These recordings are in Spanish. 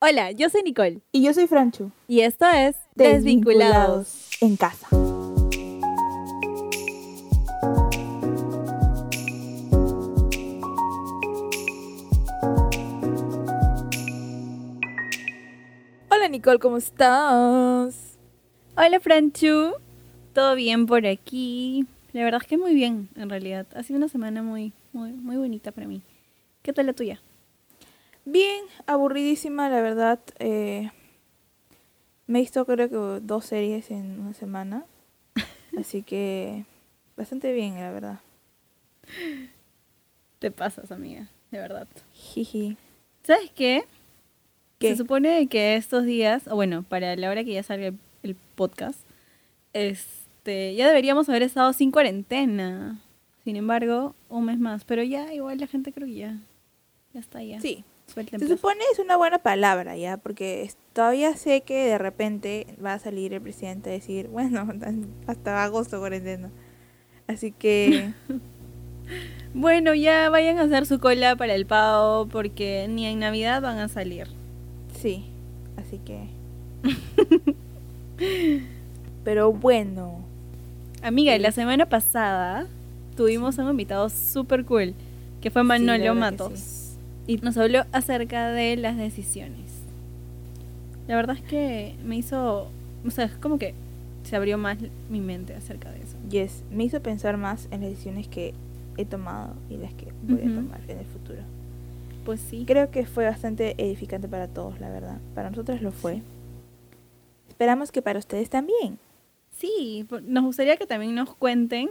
Hola, yo soy Nicole Y yo soy Franchu. y esto es Desvinculados. en casa. Hola Nicole, ¿cómo estás? Hola Franchu, ¿todo bien por aquí? La verdad es que muy bien, en realidad. Ha sido una semana muy, muy, muy bonita para mí. ¿Qué tal la tuya? Bien, aburridísima, la verdad. eh, me he visto creo que dos series en una semana. Así que bastante bien, la verdad. Te pasas, amiga, de verdad. Jiji. ¿Sabes qué? ¿Qué? Se supone que estos días, o bueno, para la hora que ya salga el, el podcast, este, ya deberíamos haber estado sin cuarentena. Sin embargo, un mes más. Pero ya, igual la gente creo que ya, ya está ya. Sí, Se supone es una buena palabra ya, porque todavía sé que de repente va a salir el presidente a decir, bueno, hasta agosto cuarentena. Así que Bueno, ya vayan a hacer su cola para el pavo porque ni en Navidad van a salir. sí, así que... Pero bueno, Amiga, la semana pasada tuvimos a un invitado súper cool, que fue Manolio Matos. Y nos habló acerca de las decisiones. La verdad es que me hizo, o sea, es como que se abrió más mi mente acerca de eso. yes, me hizo pensar más en las decisiones que he tomado y las que voy a tomar en el futuro. Pues sí. Creo que fue bastante edificante para todos, la verdad. Para nosotros lo fue. Esperamos que para ustedes también. Sí, nos gustaría que también nos cuenten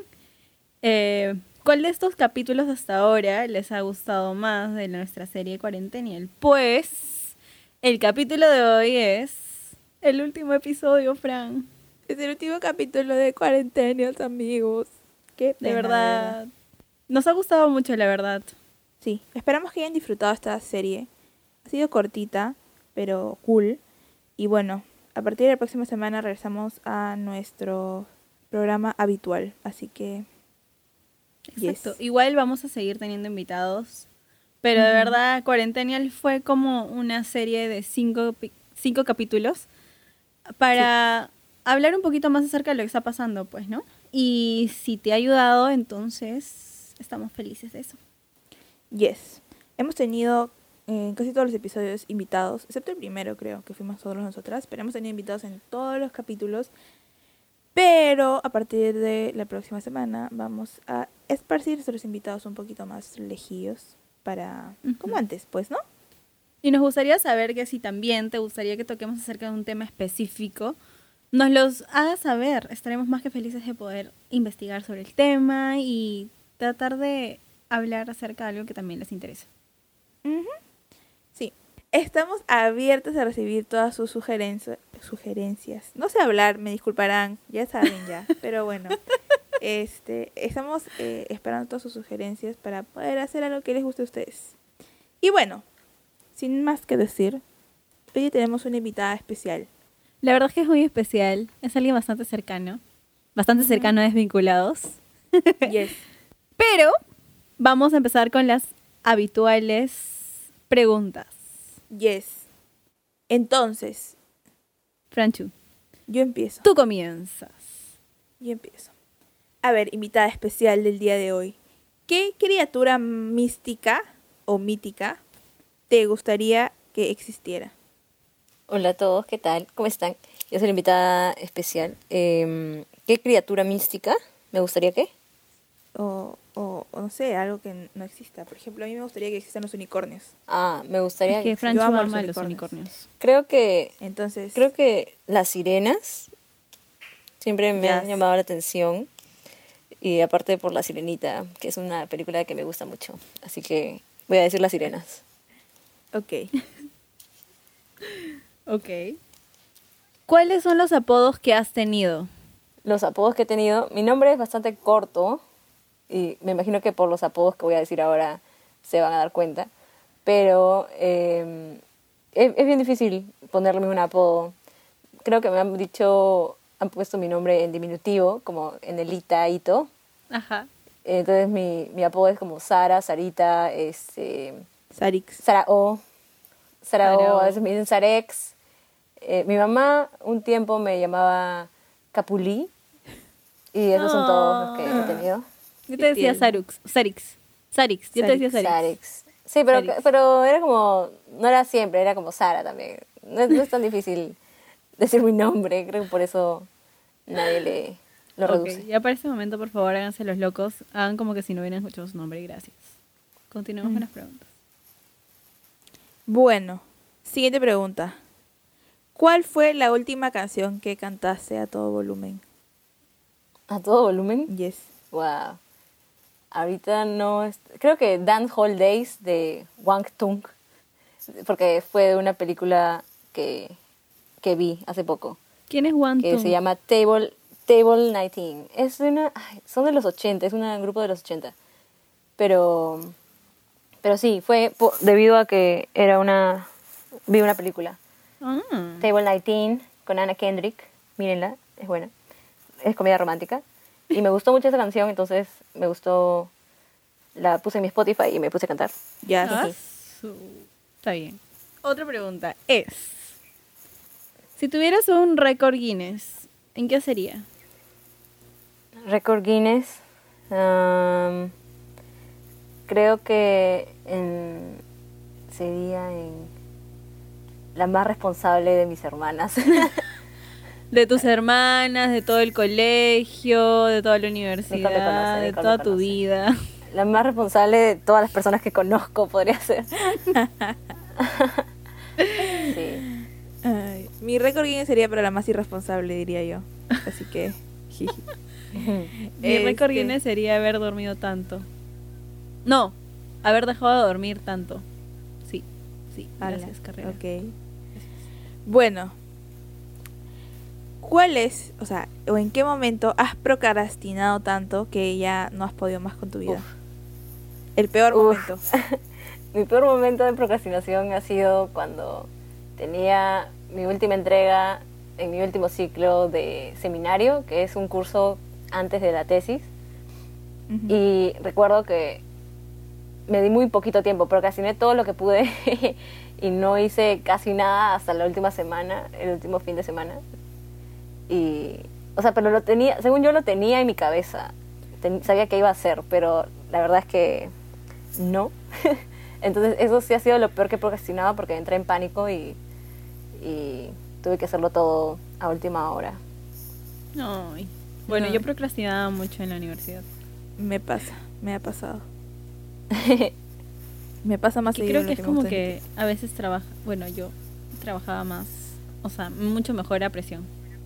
eh, cuál de estos capítulos hasta ahora les ha gustado más de nuestra serie Cuarentenial. Pues el capítulo de hoy es el último episodio, Fran. Es el último capítulo de Cuarentenials, amigos. Qué De verdad. Nos ha gustado mucho, la verdad. Sí, esperamos que hayan disfrutado esta serie. Ha sido cortita, pero cool. Y bueno, a partir de la próxima semana regresamos a nuestro programa habitual. Así que, Exacto. Yes. Igual vamos a seguir teniendo invitados. Pero de verdad, Cuarentenial fue como una serie de cinco, cinco capítulos para hablar un poquito más acerca de lo que está pasando, pues, ¿no? Y si te ha ayudado, entonces estamos felices de eso. yes. Hemos tenido en casi todos los episodios invitados, excepto el primero, creo, que fuimos solo nosotras. Pero hemos tenido invitados en todos los capítulos. Pero a partir de la próxima semana vamos a esparcir nuestros invitados un poquito más lejillos para... Como antes, pues, ¿no? Y nos gustaría saber que si también te gustaría que toquemos acerca de un tema específico, nos los hagas saber. Estaremos más que felices de poder investigar sobre el tema y tratar de hablar acerca de algo que también les interesa. Sí. Estamos abiertos a recibir todas sus sugerencias. Sugerencias. No sé hablar, me disculparán, ya saben ya. Pero bueno, este, estamos eh, esperando todas sus sugerencias para poder hacer algo que les guste a ustedes. Y bueno, sin más que decir, hoy tenemos una invitada especial. La verdad es que es muy especial. Es alguien bastante cercano. Bastante cercano a desvinculados. Yes. Pero vamos a empezar con las habituales preguntas. Yes. Entonces, Franchu, yo empiezo. tú comienzas. Yo empiezo. A ver, invitada especial del día de hoy. ¿Qué criatura mística o mítica te gustaría que existiera? Hola a todos, ¿qué tal? ¿Cómo están? Yo soy la invitada especial. Em, ¿Qué criatura mística? ¿Me gustaría qué? O, o, o no sé, algo que no exista. Por ejemplo, a mí me gustaría que existan los unicornios. Ah, me gustaría. Es que que- a ama los los unicornios. Creo que Entonces, creo que las sirenas siempre me han llamado la atención y aparte por la sirenita, que es una película que me gusta mucho, así que voy a decir las sirenas. ok. Ok. ¿Cuáles son los apodos que has tenido? Los apodos que he tenido, mi nombre es bastante corto y me imagino que por los apodos que voy a decir ahora se van a dar cuenta, pero eh, es, es bien difícil ponerle un apodo. Creo que me han dicho, han puesto mi nombre en diminutivo, como en Elita Ito. Ajá. Entonces mi, mi apodo es como Sara, Sarita, este, Sarix. Sara O, Sarao, Sarao. a veces me dicen Sarex. Eh, mi mamá un tiempo me llamaba Capulí. Y esos son todos los que he tenido. Yo te decía. Sarux, Sarix. Sarix, yo te decía Sarix. Sarex. Sí, pero, Sarix. pero era como, no era siempre, era como Sara también. No es tan difícil decir mi nombre, creo que por eso nadie le lo reduce. Ya para ese momento, por favor, háganse los locos. Hagan como que si no hubieran escuchado su nombre. Gracias. Continuemos con las preguntas. Bueno, siguiente pregunta. ¿Cuál fue la última canción que cantaste a todo volumen? A todo volumen. Yes. Wow. Ahorita no es... Creo que Dance Hall Days de Wang Tung. Porque fue de una película que, que vi hace poco. ¿Quién es One Que se llama Table, Table 19. Es una... ay, son de los 80, es un grupo de los 80. Pero... Pero sí, fue po- debido a que era una... Vi una película. Ah, Table 19 con Anna Kendrick. Mírenla, es buena. Es comedia romántica. Y me gustó mucho esa canción, entonces me gustó. La puse en mi Spotify y me puse a cantar. Ya. ah, su- Está bien. Otra pregunta es: Si tuvieras un récord Guinness, ¿en qué sería? Record Guinness. um, creo que en- sería en la más responsable de mis hermanas. De tus hermanas, de todo el colegio, de toda la universidad, conoce, de toda tu vida. la más responsable de todas las personas que conozco, podría ser. mi récord Guinness sería para la más irresponsable, diría yo. Así que. Mi récord Este, Guinness sería haber dormido tanto. No, haber dejado de dormir tanto. Sí, sí, ala, gracias, carrera. Ok. Bueno. ¿Cuál es, o sea, o en qué momento has procrastinado tanto que ya no has podido más con tu vida? Uf. El peor Uf. momento. Mi peor momento de procrastinación ha sido cuando tenía mi última entrega en mi último ciclo de seminario, que es un curso antes de la tesis. Ujú. Y recuerdo que me di muy poquito tiempo, procrastiné todo lo que pude y no hice casi nada hasta la última semana, el último fin de semana. Y, o sea, pero lo tenía, según yo lo tenía en mi cabeza, Ten- sabía que iba a hacer, pero la verdad es que no. Entonces eso sí ha sido lo peor que he procrastinado porque entré en pánico y, y tuve que hacerlo todo a última hora. Ay. Bueno, No. yo procrastinaba mucho en la universidad. Me pasa, me ha pasado. Me pasa más Que seguido creo que es como que a veces trabaja, bueno, yo trabajaba más, o sea, mucho mejor a presión.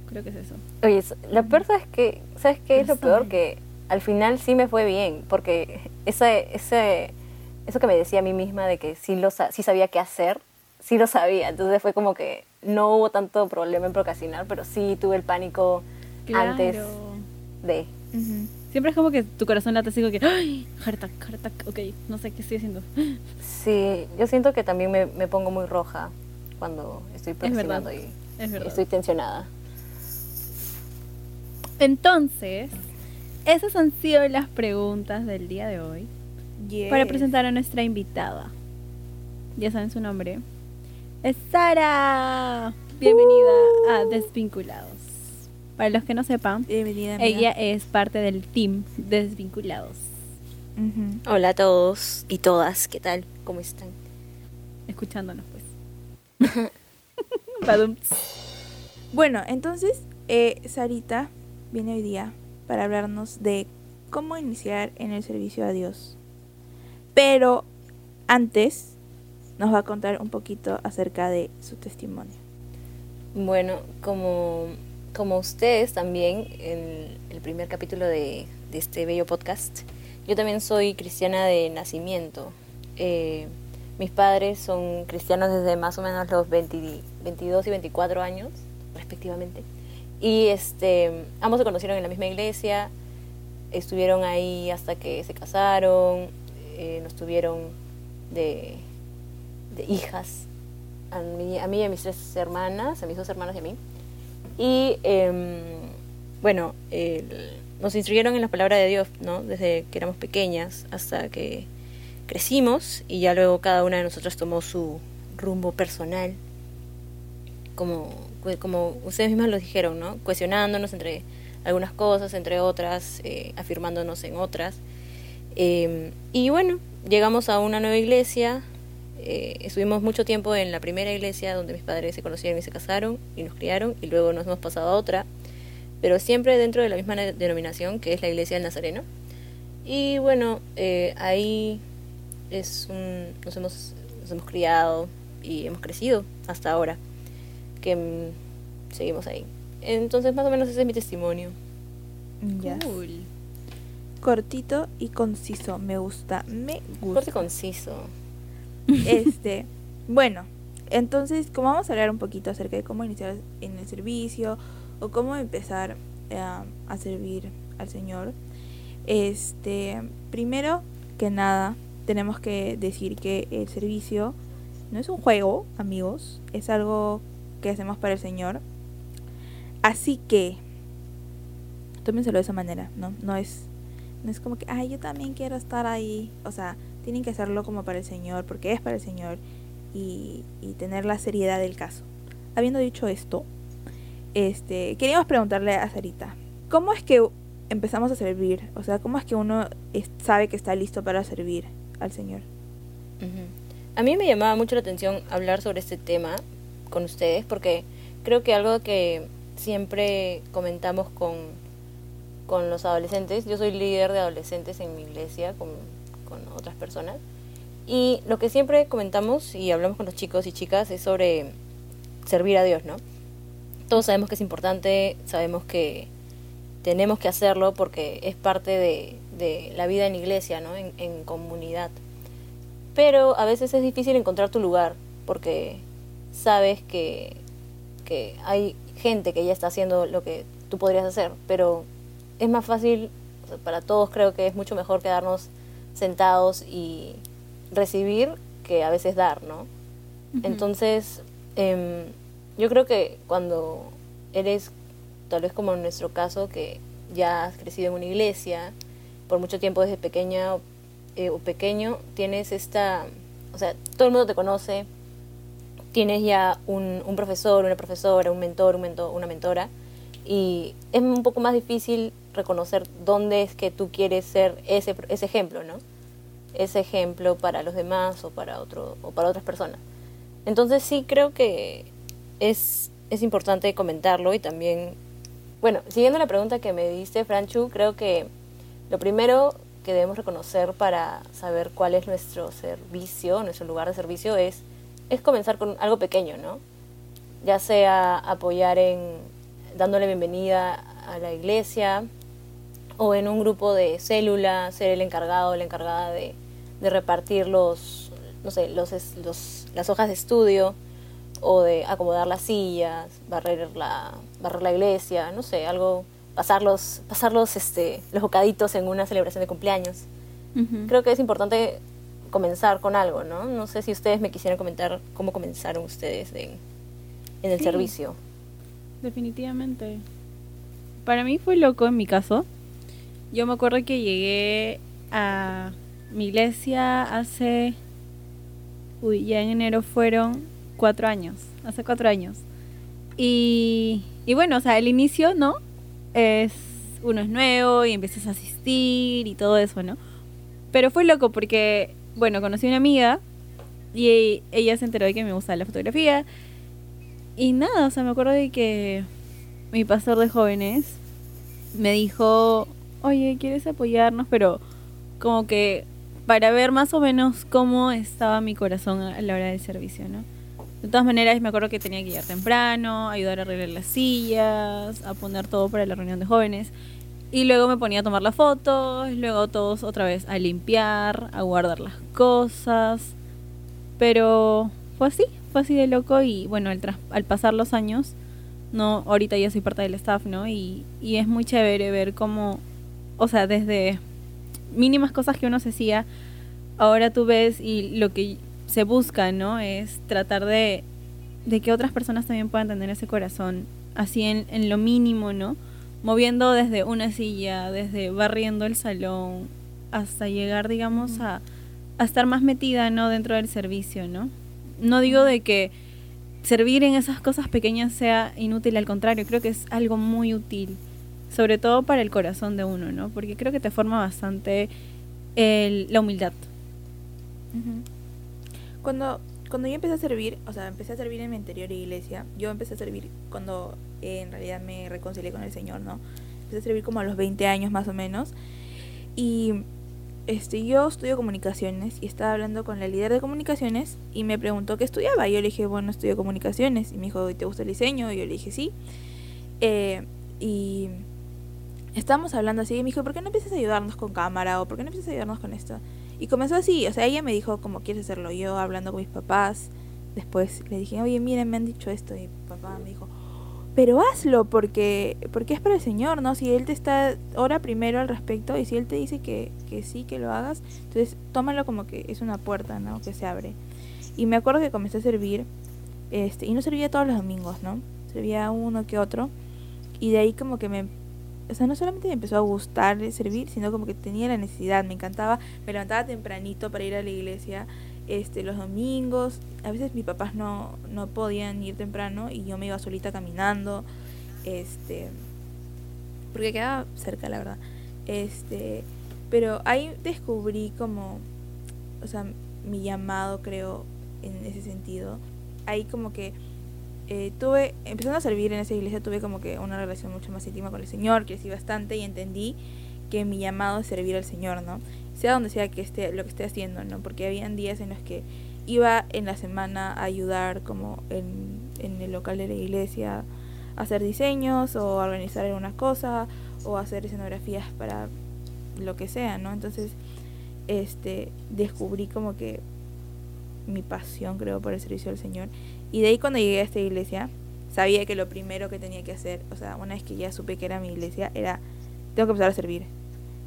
Creo que es eso. Oye, lo peor es que, ¿sabes qué es lo peor? Que al final sí me fue bien, porque ese, ese, eso que me decía a mí misma de que sí, lo, sa- sí sabía qué hacer, sí lo sabía. Entonces fue como que no hubo tanto problema en procrastinar, pero sí tuve el pánico antes de... Siempre es como que tu corazón late así como que, ¡ay! Heart attack, heart attack, ok, no sé qué estoy haciendo. Sí, yo siento que también me, me pongo muy roja cuando estoy procrastinando y Es estoy tensionada. Entonces, esas han sido las preguntas del día de hoy para presentar a nuestra invitada. Ya saben su nombre. Es Sara. Bienvenida a Desvinculados. Para los que no sepan, Bienvenida, ella es parte del team Desvinculados. Hola a todos y todas, ¿qué tal? ¿Cómo están? Escuchándonos, pues. Bueno, entonces, eh, Sarita viene hoy día para hablarnos de cómo iniciar en el servicio a Dios. Pero antes nos va a contar un poquito acerca de su testimonio. Bueno, como, como ustedes también, en el primer capítulo de, de este bello podcast, yo también soy cristiana de nacimiento. Eh, mis padres son cristianos desde más o menos los 20 22 y 24 años, respectivamente. Y este, ambos se conocieron en la misma iglesia, estuvieron ahí hasta que se casaron, eh, nos tuvieron de, de hijas a mí, a mí y a mis tres hermanas, a mis dos hermanas y a mí. Y em, bueno, el- nos instruyeron en la palabra de Dios, ¿no? Desde que éramos pequeñas hasta que crecimos y ya luego cada una de nosotras tomó su, rumbo personal, como, como ustedes mismas lo dijeron, ¿no? Cuestionándonos entre algunas cosas, entre otras, eh, afirmándonos en otras. Em, y bueno, llegamos a una nueva iglesia, eh, estuvimos mucho tiempo en la primera iglesia donde mis padres se conocieron y se casaron y nos criaron, y luego nos hemos pasado a otra, pero siempre dentro de la misma denominación que es la iglesia del Nazareno. Y bueno, eh, ahí es un, nos, hemos, nos hemos criado y hemos crecido hasta ahora, que mm, seguimos ahí. Entonces, más o menos ese es mi testimonio. Ya. Cortito y conciso, me gusta, me gusta. Corto y conciso. Este, bueno, entonces, como vamos a hablar un poquito acerca de cómo iniciar en el servicio o cómo empezar a servir al Señor, este, primero que nada, tenemos que decir que el servicio no es un juego, amigos, es algo que hacemos para el Señor. Así que, tómenselo de esa manera, ¿no? No es, no es como que, ay, yo también quiero estar ahí. O sea, tienen que hacerlo como para el Señor, porque es para el Señor, y, tener la seriedad del caso. Habiendo dicho esto, este, queríamos preguntarle a Sarita, ¿cómo es que empezamos a servir? O sea, ¿cómo es que uno sabe que está listo para servir al Señor? A mí me llamaba mucho la atención hablar sobre este tema con ustedes, porque creo que algo que siempre comentamos con, con los adolescentes, yo soy líder de adolescentes en mi iglesia, con con otras personas. Y lo que siempre comentamos y hablamos con los chicos y chicas es sobre servir a Dios, ¿no? Todos sabemos que es importante, sabemos que tenemos que hacerlo porque es parte de, de la vida en iglesia, ¿no? En, en, comunidad. Pero a veces es difícil encontrar tu lugar porque sabes que, que hay gente que ya está haciendo lo que tú podrías hacer, pero es más fácil, para todos creo que es mucho mejor quedarnos sentados y recibir que a veces dar, ¿no? Entonces, em, yo creo que cuando eres, tal vez como en nuestro caso, que ya has crecido en una iglesia, por mucho tiempo desde pequeña eh, o pequeño, tienes esta, o sea, todo el mundo te conoce, tienes ya un, un profesor, una profesora, un mentor, un mentor, una mentora, y es un poco más difícil reconocer dónde es que tú quieres ser ese, ese ejemplo, ¿no? Ese ejemplo para los demás o para, otro, o para otras personas. Entonces sí creo que es, es importante comentarlo y también, bueno, siguiendo la pregunta que me diste, Franchu, creo que lo primero que debemos reconocer para saber cuál es nuestro servicio, nuestro lugar de servicio, es, es comenzar con algo pequeño, ¿no? Ya sea apoyar en dándole bienvenida a la iglesia, o en un grupo de células, ser el encargado o la encargada de, de repartir los, no sé, los, los, las hojas de estudio o de acomodar las sillas, barrer la, barrer la iglesia, no sé, algo, pasar los, pasar los, este, los bocaditos en una celebración de cumpleaños. Creo que es importante comenzar con algo, ¿no? No sé si ustedes me quisieran comentar cómo comenzaron ustedes en, en el Sí. servicio. Definitivamente. Para mí fue loco en mi caso. Yo me acuerdo que llegué a mi iglesia hace. Uy, ya en enero fueron cuatro años. Hace cuatro años. Y, y bueno, o sea, el inicio, ¿no? Es. Uno es nuevo y empiezas a asistir y todo eso, ¿no? Pero fue loco porque, bueno, conocí a una amiga y ella se enteró de que me gustaba la fotografía. Y nada, o sea, me acuerdo de que mi pastor de jóvenes me dijo, oye, ¿quieres apoyarnos? Pero como que para ver más o menos cómo estaba mi corazón a la hora del servicio, ¿no? De todas maneras, me acuerdo que tenía que llegar temprano, ayudar a arreglar las sillas, a poner todo para la reunión de jóvenes. Y luego me ponía a tomar las fotos, luego todos otra vez a limpiar, a guardar las cosas. Pero fue así, fue así de loco y bueno, al, al pasar los años, no, ahorita ya soy parte del staff, ¿no? Y, y es muy chévere ver cómo, o sea, desde mínimas cosas que uno se hacía, ahora tú ves y lo que se busca, ¿no? Es tratar de, de que otras personas también puedan tener ese corazón, así en, en lo mínimo, ¿no? Moviendo desde una silla, desde barriendo el salón, hasta llegar, digamos, a, a estar más metida, ¿no? Dentro del servicio, ¿no? no digo de que servir en esas cosas pequeñas sea inútil, al contrario, creo que es algo muy útil, sobre todo para el corazón de uno, ¿no? Porque creo que te forma bastante la humildad. Cuando, cuando yo empecé a servir, o sea, empecé a servir en mi anterior iglesia, yo empecé a servir cuando eh, en realidad me reconcilié con el Señor, ¿no? Empecé a servir como a los 20 años más o menos. Y este, yo estudio comunicaciones y estaba hablando con la líder de comunicaciones y me preguntó qué estudiaba. Y yo le dije, bueno, estudio comunicaciones. Y me dijo, ¿y te gusta el diseño? Y yo le dije, sí. Eh, y estábamos hablando así y me dijo, ¿por qué no empiezas a ayudarnos con cámara? ¿O por qué no empiezas a ayudarnos con esto? Y comenzó así, o sea, ella me dijo, ¿cómo quieres hacerlo? Yo hablando con mis papás. Después le dije, oye, miren, me han dicho esto. Y papá me dijo, pero hazlo porque, porque es para el Señor, ¿no? Si Él te está, ora primero al respecto y si Él te dice que, que sí, que lo hagas, entonces tómalo como que es una puerta, ¿no? Que se abre. Y me acuerdo que comencé a servir, este, y no servía todos los domingos, ¿no? Servía uno que otro. Y de ahí como que me, o sea, no solamente me empezó a gustar servir, sino como que tenía la necesidad, me encantaba, me levantaba tempranito para ir a la iglesia, este, los domingos, a veces mis papás no, no podían ir temprano y yo me iba solita caminando, este, porque quedaba cerca, la verdad, este, pero ahí descubrí como, o sea, mi llamado, creo, en ese sentido, ahí como que eh, tuve, empezando a servir en esa iglesia, tuve como que una relación mucho más íntima con el Señor, crecí bastante y entendí que mi llamado es servir al Señor, ¿no? Sea donde sea que esté, lo que esté haciendo, ¿no? Porque habían días en los que iba en la semana a ayudar como en, en el local de la iglesia a hacer diseños o a organizar alguna cosa o a hacer escenografías para lo que sea, ¿no? Entonces, este, descubrí como que mi pasión, creo, por el servicio al Señor. Y de ahí cuando llegué a esta iglesia, sabía que lo primero que tenía que hacer, o sea, una vez que ya supe que era mi iglesia, era, tengo que empezar a servir.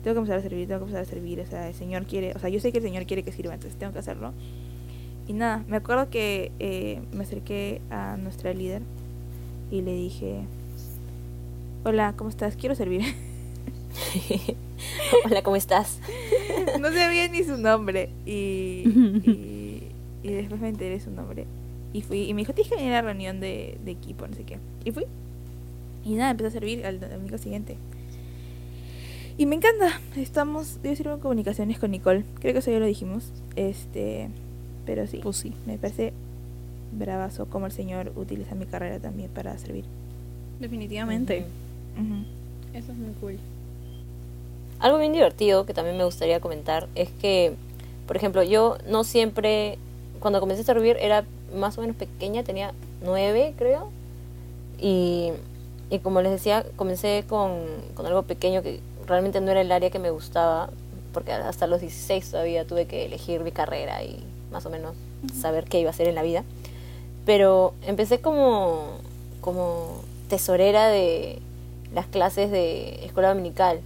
Tengo que empezar a servir, tengo que empezar a servir. O sea, el Señor quiere, o sea, yo sé que el Señor quiere que sirva, entonces tengo que hacerlo. Y nada, me acuerdo que eh, me acerqué a nuestra líder y le dije, hola, ¿cómo estás? Quiero servir. Hola, ¿cómo estás? no sabía ni su nombre. Y, y, y después me enteré su nombre. Y fui, y me dijo, tienes que venir a la reunión de, de equipo, no sé qué. Y fui. Y nada, empecé a servir al domingo siguiente. Y me encanta. Estamos, yo sirvo en comunicaciones con Nicole. Creo que eso ya lo dijimos. Este, pero sí. Pues sí. Me parece bravazo como el Señor utiliza mi carrera también para servir. Definitivamente. Ujú. Eso es muy cool. Algo bien divertido que también me gustaría comentar es que, por ejemplo, yo no siempre, cuando comencé a servir era más o menos pequeña, tenía nueve creo, y, y como les decía, comencé con, con algo pequeño que realmente no era el área que me gustaba, porque hasta los 16 todavía tuve que elegir mi carrera y más o menos saber qué iba a hacer en la vida. Pero empecé como, como tesorera de las clases de escuela dominical.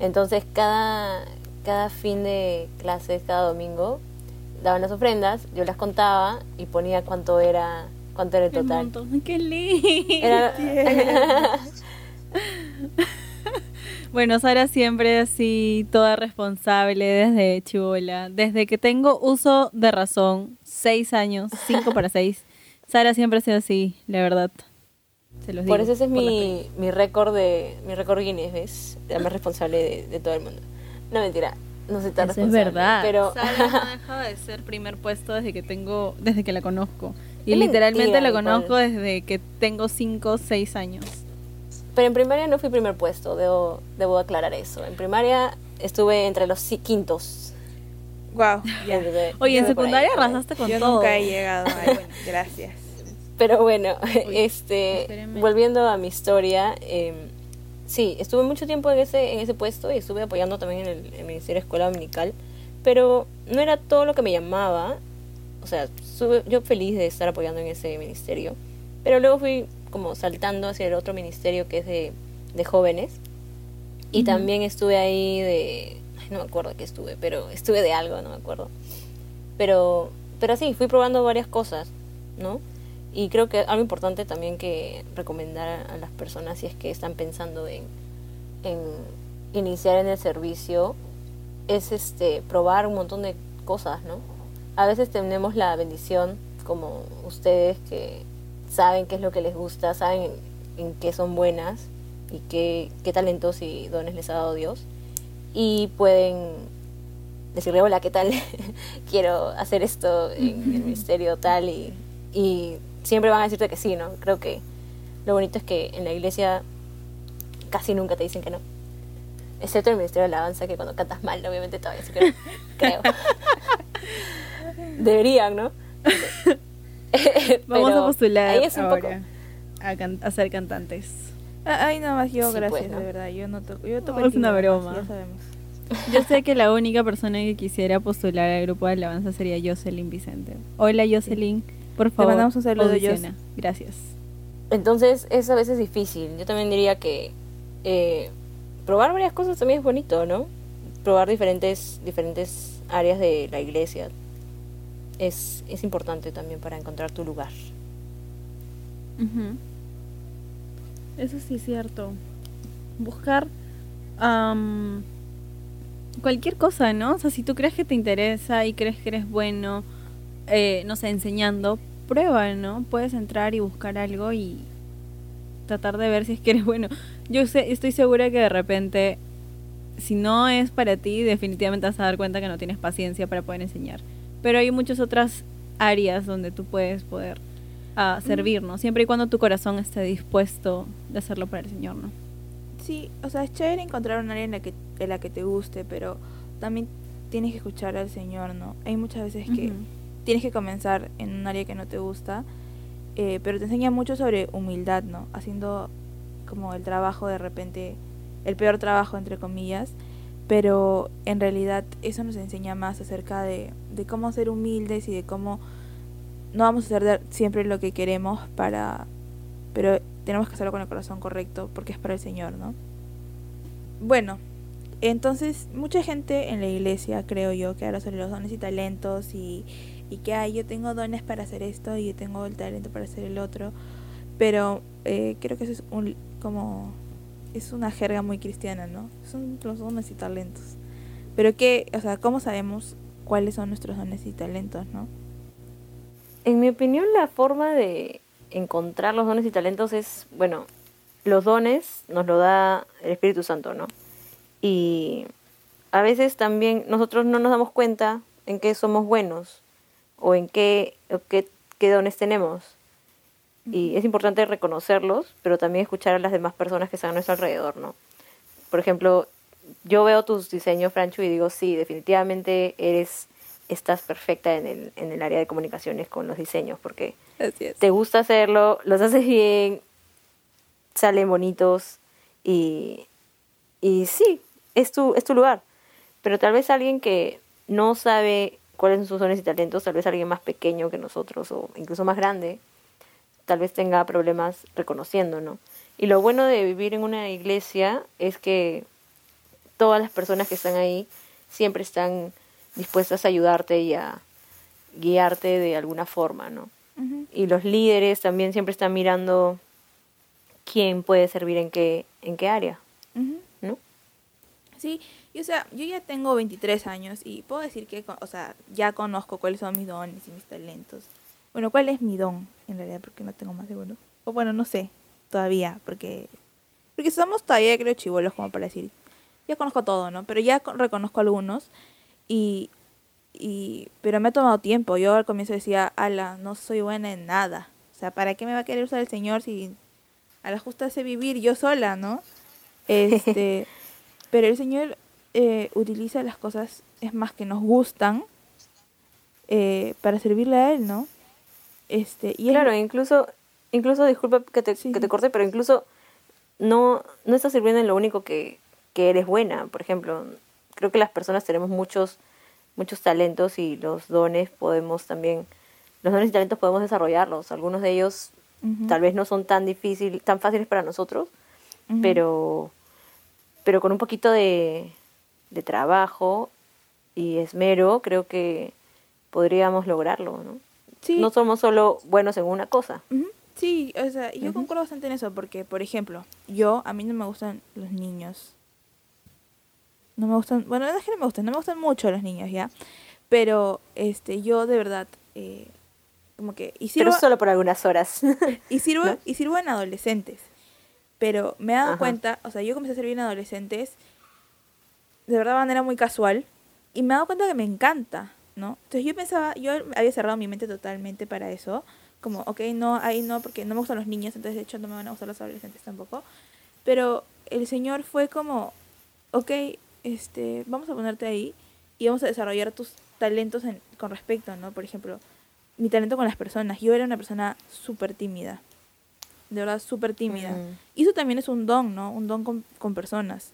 Entonces cada, cada fin de clases, cada domingo, daban las ofrendas, yo las contaba y ponía cuánto era, cuánto era el total. ¡Qué lindo! Era- Bueno, Sara siempre así, toda responsable desde chivola. Desde que tengo uso de razón, seis años, cinco para seis. Sara siempre ha sido así, la verdad. Se los Por digo, eso ese es mi, mi récord de mi récord Guinness, ¿ves? La más responsable de, de todo el mundo. No mentira, no soy tan Eso es verdad. Pero Sara no deja de ser primer puesto desde que tengo, desde que la conozco. Y Es literalmente mentira, la igual. conozco desde que tengo cinco, seis años. Pero en primaria no fui primer puesto, debo, debo aclarar eso. En primaria estuve entre los quintos. Wow. Entre- Oye, en secundaria ahí. arrasaste con Yo todo. nunca he llegado ahí. Bueno, gracias. Pero bueno, este, espérenme. volviendo a mi historia, eh, sí, estuve mucho tiempo en ese, en ese puesto y estuve apoyando también en el, en el Ministerio de Escuela Dominical, pero no era todo lo que me llamaba. O sea, estuve yo feliz de estar apoyando en ese ministerio, pero luego fui como saltando hacia el otro ministerio que es de, de jóvenes y Ujú. también estuve ahí de, ay, no me acuerdo qué estuve, pero estuve de algo, no me acuerdo. Pero, pero sí, fui probando varias cosas, ¿no? Y creo que algo importante también que recomendar a, las personas si es que están pensando en, en iniciar en el servicio es este probar un montón de cosas, ¿no? A veces tenemos la bendición como ustedes que saben qué es lo que les gusta, saben en, en qué son buenas y qué, qué talentos y dones les ha dado Dios. Y pueden decirle, hola, ¿qué tal? Quiero hacer esto en el ministerio tal y, y siempre van a decirte que sí, ¿no? Creo que lo bonito es que en la iglesia casi nunca te dicen que no. Excepto en el Ministerio de Alabanza, que cuando cantas mal, obviamente todavía sí que creo. Deberían, ¿no? Vamos a postular ahí es un poco- ahora a, can- a ser cantantes. Ah, Ay, nada más yo, Sí, pues, gracias, ¿no? de verdad. Yo no toco. Yo toco Es una broma. Ya sabemos. Yo sé que la única persona que quisiera postular al grupo de alabanza sería Jocelyn Vicente. Hola Jocelyn, por favor. mandamos un saludo, audiciona. Gracias. Entonces es a veces difícil. Yo también diría que eh, probar varias cosas también es bonito, ¿no? Probar diferentes, diferentes áreas de la iglesia es, es importante también para encontrar tu lugar. Eso sí es cierto. Buscar am, cualquier cosa, ¿no? O sea, si tú crees que te interesa y crees que eres bueno, eh, no sé, enseñando, prueba, ¿no? Puedes entrar y buscar algo y tratar de ver si es que eres bueno. Yo sé, estoy segura que de repente, si no es para ti, definitivamente vas a dar cuenta que no tienes paciencia para poder enseñar. Pero hay muchas otras áreas donde tú puedes poder ah, servir, ¿no? Siempre y cuando tu corazón esté dispuesto de hacerlo para el Señor, ¿no? Sí, o sea, es chévere encontrar un área en la que, en la que te guste, pero también tienes que escuchar al Señor, ¿no? Hay muchas veces que. Tienes que comenzar en un área que no te gusta, eh, pero te enseña mucho sobre humildad, ¿no? Haciendo como el trabajo de repente, el peor trabajo, entre comillas, pero en realidad eso nos enseña más acerca de, de cómo ser humildes y de cómo no vamos a hacer siempre lo que queremos para pero tenemos que hacerlo con el corazón correcto porque es para el Señor, ¿no? Bueno, entonces mucha gente en la iglesia, creo yo, que habla sobre los dones y talentos y, y que ay, yo tengo dones para hacer esto y yo tengo el talento para hacer el otro, pero eh, creo que eso es un, como es una jerga muy cristiana, ¿no? Son los dones y talentos. Pero que, o sea, ¿cómo sabemos cuáles son nuestros dones y talentos, no? En mi opinión, la forma de encontrar los dones y talentos es, bueno, los dones nos lo da el Espíritu Santo, ¿no? Y a veces también nosotros no nos damos cuenta en qué somos buenos o en qué, o qué, qué dones tenemos. Y es importante reconocerlos, pero también escuchar a las demás personas que están a nuestro alrededor, ¿no? Por ejemplo, yo veo tus diseños, Francho, y digo, sí, definitivamente eres, estás perfecta en el, en el área de comunicaciones con los diseños, porque te gusta hacerlo, los haces bien, salen bonitos y, y sí, es tu, es tu lugar. Pero tal vez alguien que no sabe cuáles son sus dones y talentos, tal vez alguien más pequeño que nosotros o incluso más grande, tal vez tenga problemas reconociendo, ¿no? Y lo bueno de vivir en una iglesia es que todas las personas que están ahí siempre están dispuestas a ayudarte y a guiarte de alguna forma, ¿no? Y los líderes también siempre están mirando quién puede servir en qué, en qué área. ¿no? Sí, y o sea, yo ya tengo 23 años y puedo decir que, o sea, ya conozco cuáles son mis dones y mis talentos. Bueno, ¿cuál es mi don en realidad? Porque no tengo más de uno. O bueno, no sé, todavía, porque porque somos todavía creo chivolos como para decir, ya conozco todo, ¿no? Pero ya con- reconozco algunos y y pero me ha tomado tiempo. Yo al comienzo decía, "Ala, no soy buena en nada." O sea, ¿para qué me va a querer usar el Señor si a la justa sé vivir yo sola, ¿no? Este, pero el Señor eh, utiliza las cosas, es más, que nos gustan eh, para servirle a Él, ¿no? Este, y Claro, incluso, incluso disculpa que te, Sí, que te corte, pero incluso no, no estás sirviendo en lo único que, que eres buena. Por ejemplo, creo que las personas tenemos muchos, muchos talentos y los dones podemos también, los dones y talentos podemos desarrollarlos. Algunos de ellos tal vez no son tan difíciles, tan fáciles para nosotros, pero, pero con un poquito de, de trabajo y esmero, creo que podríamos lograrlo, ¿no? Sí. No somos solo buenos en una cosa. Sí, o sea, yo Ujú. concuerdo bastante en eso porque, por ejemplo, yo, a mí no me gustan los niños. No me gustan, bueno, no es que no me gustan, no me gustan mucho los niños, ¿ya? Pero, este, yo de verdad, eh, Como que, y sirvo, Pero solo por algunas horas. y sirvo, ¿no? y sirvo en adolescentes. Pero me he dado Ajá. cuenta, o sea, yo comencé a servir en adolescentes de verdad de manera muy casual y me he dado cuenta que me encanta, ¿no? Entonces yo pensaba, yo había cerrado mi mente totalmente para eso, como, ok, no, ahí no, porque no me gustan los niños, entonces de hecho no me van a gustar los adolescentes tampoco. Pero el señor fue como, ok, este, vamos a ponerte ahí y vamos a desarrollar tus talentos en- con respecto, ¿no? Por ejemplo, mi talento con las personas. Yo era una persona súper tímida, de verdad súper tímida. Mm. Y eso también es un don, ¿no? Un don con, con personas,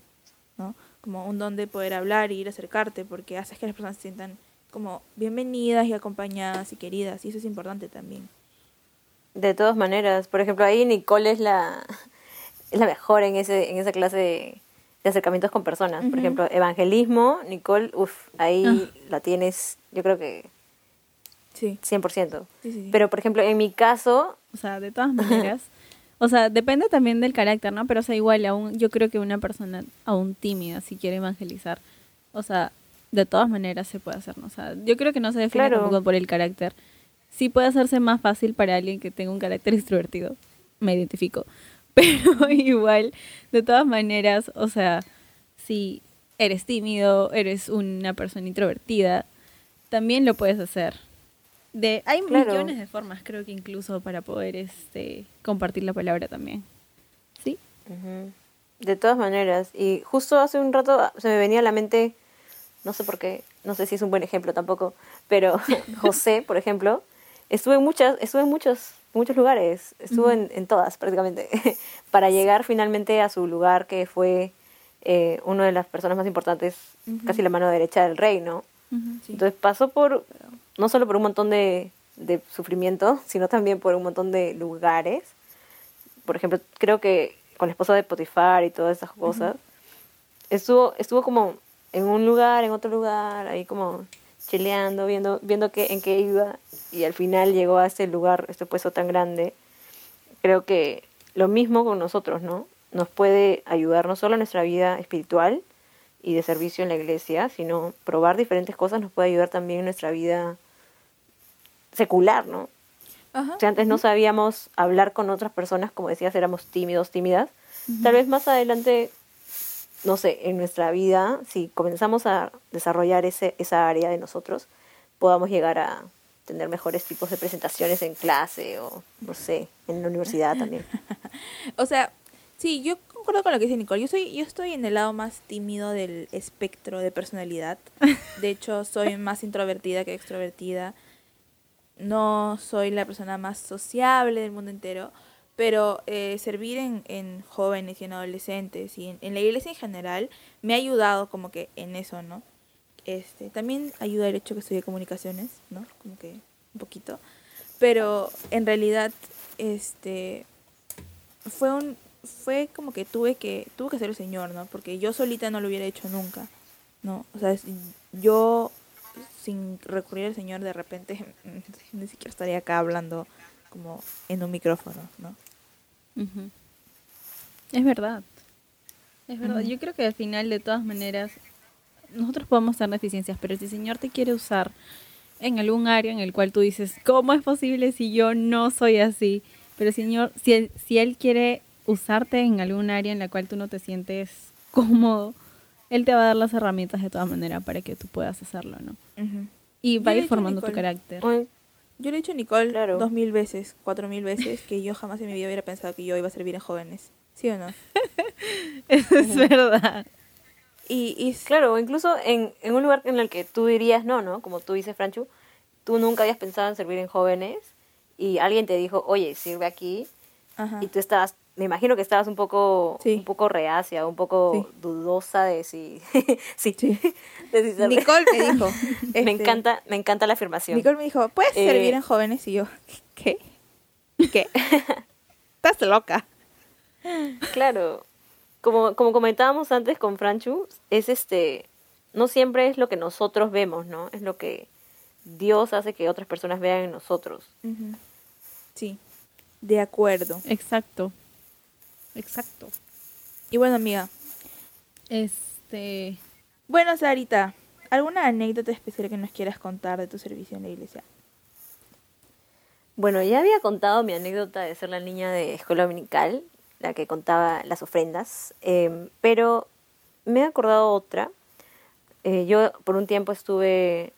¿no? Como un don de poder hablar y ir a acercarte, porque haces que las personas se sientan como bienvenidas y acompañadas y queridas, y eso es importante también. De todas maneras, por ejemplo, ahí Nicole es la, es la mejor en, ese, en esa clase de, de acercamientos con personas. Por Ujú. ejemplo, evangelismo, Nicole, uff, ahí Ah. la tienes, yo creo que Sí, 100%. sí, sí. Pero, por ejemplo, en mi caso, O sea, de todas maneras. O sea, depende también del carácter, ¿no? Pero, o sea, igual, aún, yo creo que una persona aún tímida, si quiere evangelizar, o sea, de todas maneras se puede hacer, ¿no? O sea, yo creo que no se define Claro. tampoco por el carácter. Sí puede hacerse más fácil para alguien que tenga un carácter extrovertido. Me identifico. Pero igual, de todas maneras, o sea, si eres tímido, eres una persona introvertida, también lo puedes hacer. De, hay Claro. millones de formas, creo que incluso para poder este compartir la palabra también. ¿Sí? De todas maneras. Y justo hace un rato ah, se me venía a la mente, no sé por qué, no sé si es un buen ejemplo tampoco, pero José, por ejemplo, estuvo en muchas, estuvo en muchos, muchos lugares, estuvo en, en todas prácticamente, para llegar finalmente a su lugar que fue eh, una de las personas más importantes, casi la mano derecha del rey, ¿no? Sí. Entonces pasó por, no solo por un montón de, de sufrimiento, sino también por un montón de lugares. Por ejemplo, creo que con la esposa de Potifar y todas esas cosas, estuvo, estuvo como en un lugar, en otro lugar, ahí como chileando, viendo, viendo qué, en qué iba, y al final llegó a este lugar, este puesto tan grande. Creo que lo mismo con nosotros, ¿no? Nos puede ayudar no solo en nuestra vida espiritual, y de servicio en la iglesia, sino probar diferentes cosas nos puede ayudar también en nuestra vida secular, ¿no? Ajá. Si antes no sabíamos hablar con otras personas, como decías, éramos tímidos, tímidas, tal vez más adelante, no sé, en nuestra vida, si comenzamos a desarrollar ese, esa área de nosotros, podamos llegar a tener mejores tipos de presentaciones en clase o, no sé, en la universidad también. O sea, sí, yo concuerdo con lo que dice Nicole. Yo soy, yo estoy en el lado más tímido del espectro de personalidad. De hecho, soy más introvertida que extrovertida. No soy la persona más sociable del mundo entero. Pero eh, servir en, en jóvenes y en adolescentes y en, en la iglesia en general me ha ayudado como que en eso, ¿no? Este, también ayuda el hecho que estudié comunicaciones, ¿no? Como que un poquito. Pero en realidad, este, fue un fue como que tuve que tuve que hacer el señor no porque yo solita no lo hubiera hecho nunca no o sea es- yo sin recurrir al señor de repente ni siquiera estaría acá hablando como en un micrófono no Ujú. Es verdad. Es verdad. Yo creo que al final, de todas maneras, nosotros podemos tener deficiencias, pero si el Señor te quiere usar en algún área en el cual tú dices, ¿cómo es posible si yo no soy así? Pero Señor, si él, si él quiere usarte en algún área en la cual tú no te sientes cómodo, Él te va a dar las herramientas de todas maneras para que tú puedas hacerlo, ¿no? Y Yo va a ir formando tu carácter. Yo le he dicho a Nicole Claro. dos mil veces cuatro mil veces que yo jamás en mi vida hubiera pensado que yo iba a servir en jóvenes sí o no Eso es verdad. y, y Claro, o incluso en, en un lugar en el que tú dirías no, ¿no? Como tú dices, Franchu, tú nunca habías pensado en servir en jóvenes y alguien te dijo, oye, sirve aquí, ajá. y tú estabas, me imagino que estabas un poco, Sí. un poco reacia, un poco Sí. dudosa de si, sí, Sí. de si. Nicole me dijo me este, encanta, me encanta la afirmación. Nicole me dijo, ¿puedes Eh, servir en jóvenes? Y yo, ¿qué? ¿Qué? Estás loca. Claro, como, como comentábamos antes con Franchu, es este, no siempre es lo que nosotros vemos, ¿no? Es lo que Dios hace que otras personas vean en nosotros. Sí, de acuerdo. Exacto. Exacto. Y bueno, amiga. Este. Bueno, Sarita, ¿alguna anécdota especial que nos quieras contar de tu servicio en la iglesia? Bueno, ya había contado mi anécdota de ser la niña de escuela dominical, la que contaba las ofrendas, em, pero me he acordado otra. Eh, yo por un tiempo estuve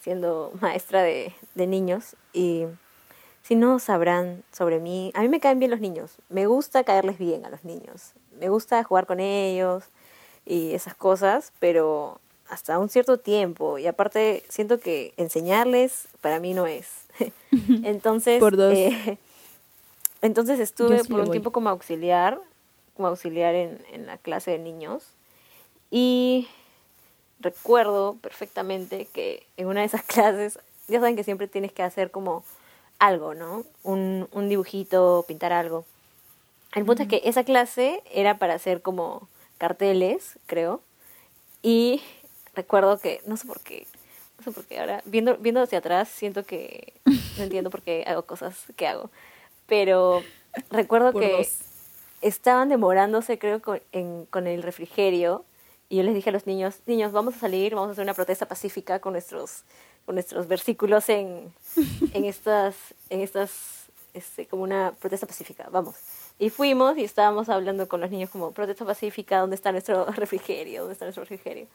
siendo maestra de, de niños y si no sabrán sobre mí, a mí me caen bien los niños, me gusta caerles bien a los niños, me gusta jugar con ellos y esas cosas, pero hasta un cierto tiempo y aparte siento que enseñarles para mí no es. entonces, Por dos. eh, entonces estuve sí por un voy. tiempo como auxiliar, como auxiliar en, en la clase de niños y recuerdo perfectamente que en una de esas clases, ya saben que siempre tienes que hacer como algo, ¿no? Un, un dibujito, pintar algo. El punto es que esa clase era para hacer como carteles, creo. Y recuerdo que, no sé por qué, no sé por qué ahora, viendo, viendo hacia atrás, siento que no entiendo por qué hago cosas que hago. Pero recuerdo Por que dos. estaban demorándose, creo, con, en, con el refrigerio. Y yo les dije a los niños, niños, vamos a salir, vamos a hacer una protesta pacífica con nuestros, con nuestros versículos en, en estas, en estas, este, como una protesta pacífica, vamos. Y fuimos y estábamos hablando con los niños como, protesta pacífica, ¿dónde está nuestro refrigerio? ¿Dónde está nuestro refrigerio?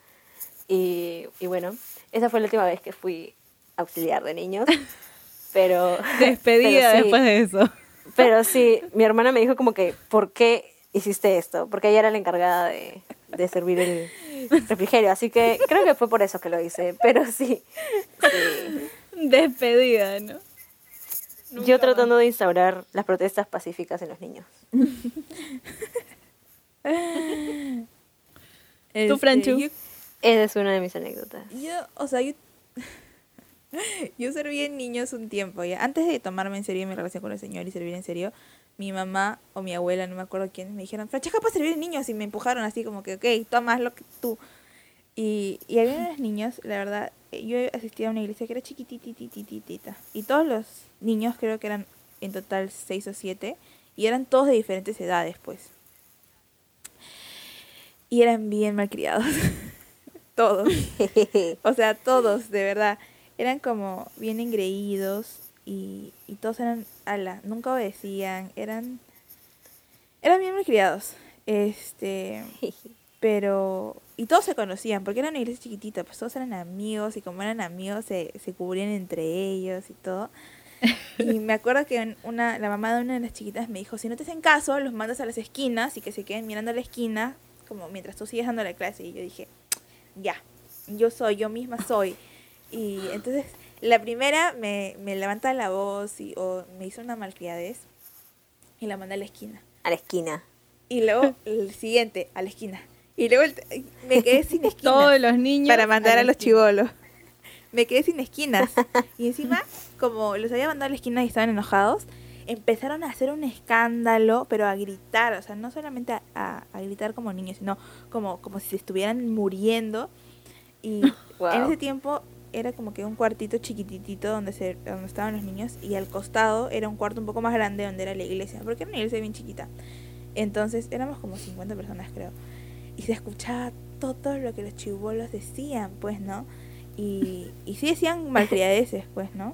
Y, y bueno, esa fue la última vez que fui auxiliar de niños. Pero... Despedida pero sí. después de eso. Pero sí, mi hermana me dijo como que, ¿por qué hiciste esto? Porque ella era la encargada de, de servir el refrigerio. Así que creo que fue por eso que lo hice. Pero sí. sí. Despedida, ¿no? Yo tratando de instaurar las protestas pacíficas en los niños. ¿Tú, Franchu? Este, Yo, Esa es una de mis anécdotas. yo, o sea, yo, yo serví en niños un tiempo ya. Antes de tomarme en serio mi relación con el Señor y servir en serio, mi mamá o mi abuela, no me acuerdo quién, me dijeron, Francesca, para servir niños. Y me empujaron así como que, ok, toma haz lo que tú. Y, y había unos niños, la verdad, yo asistía a una iglesia que era chiquitititititita. Y todos los niños, creo que eran en total seis o siete, y eran todos de diferentes edades, pues. Y eran bien malcriados. todos. O sea, todos, de verdad. Eran como bien engreídos y, y todos eran, ala, nunca obedecían, eran, eran bien malcriados. Este, pero, y todos se conocían, porque era una iglesia chiquitita, pues todos eran amigos y como eran amigos se, se cubrían entre ellos y todo. Y me acuerdo que una, la mamá de una de las chiquitas me dijo, si no te hacen caso, los mandas a las esquinas y que se queden mirando a la esquina, como mientras tú sigues dando la clase. Y yo dije, ya, yo soy, yo misma soy. Y entonces la primera me, me levanta la voz y, o me hizo una malcriadez y la mandé a la esquina. A la esquina. Y luego el siguiente, a la esquina. Y luego el- me quedé sin esquina Todos los niños. para mandar a, los chivolos. Me quedé sin esquinas. Y encima, como los había mandado a la esquina y estaban enojados, empezaron a hacer un escándalo, pero a gritar. O sea, no solamente a, a- a gritar como niños, sino como, como si se estuvieran muriendo. Y en Wow. ese tiempo era como que un cuartito chiquititito donde, se, donde estaban los niños y al costado era un cuarto un poco más grande donde era la iglesia, porque era una iglesia bien chiquita. Entonces éramos como 50 personas creo. Y se escuchaba todo lo que los chibolos decían, pues, ¿no? Y, y sí decían malcriadeces, pues, ¿no?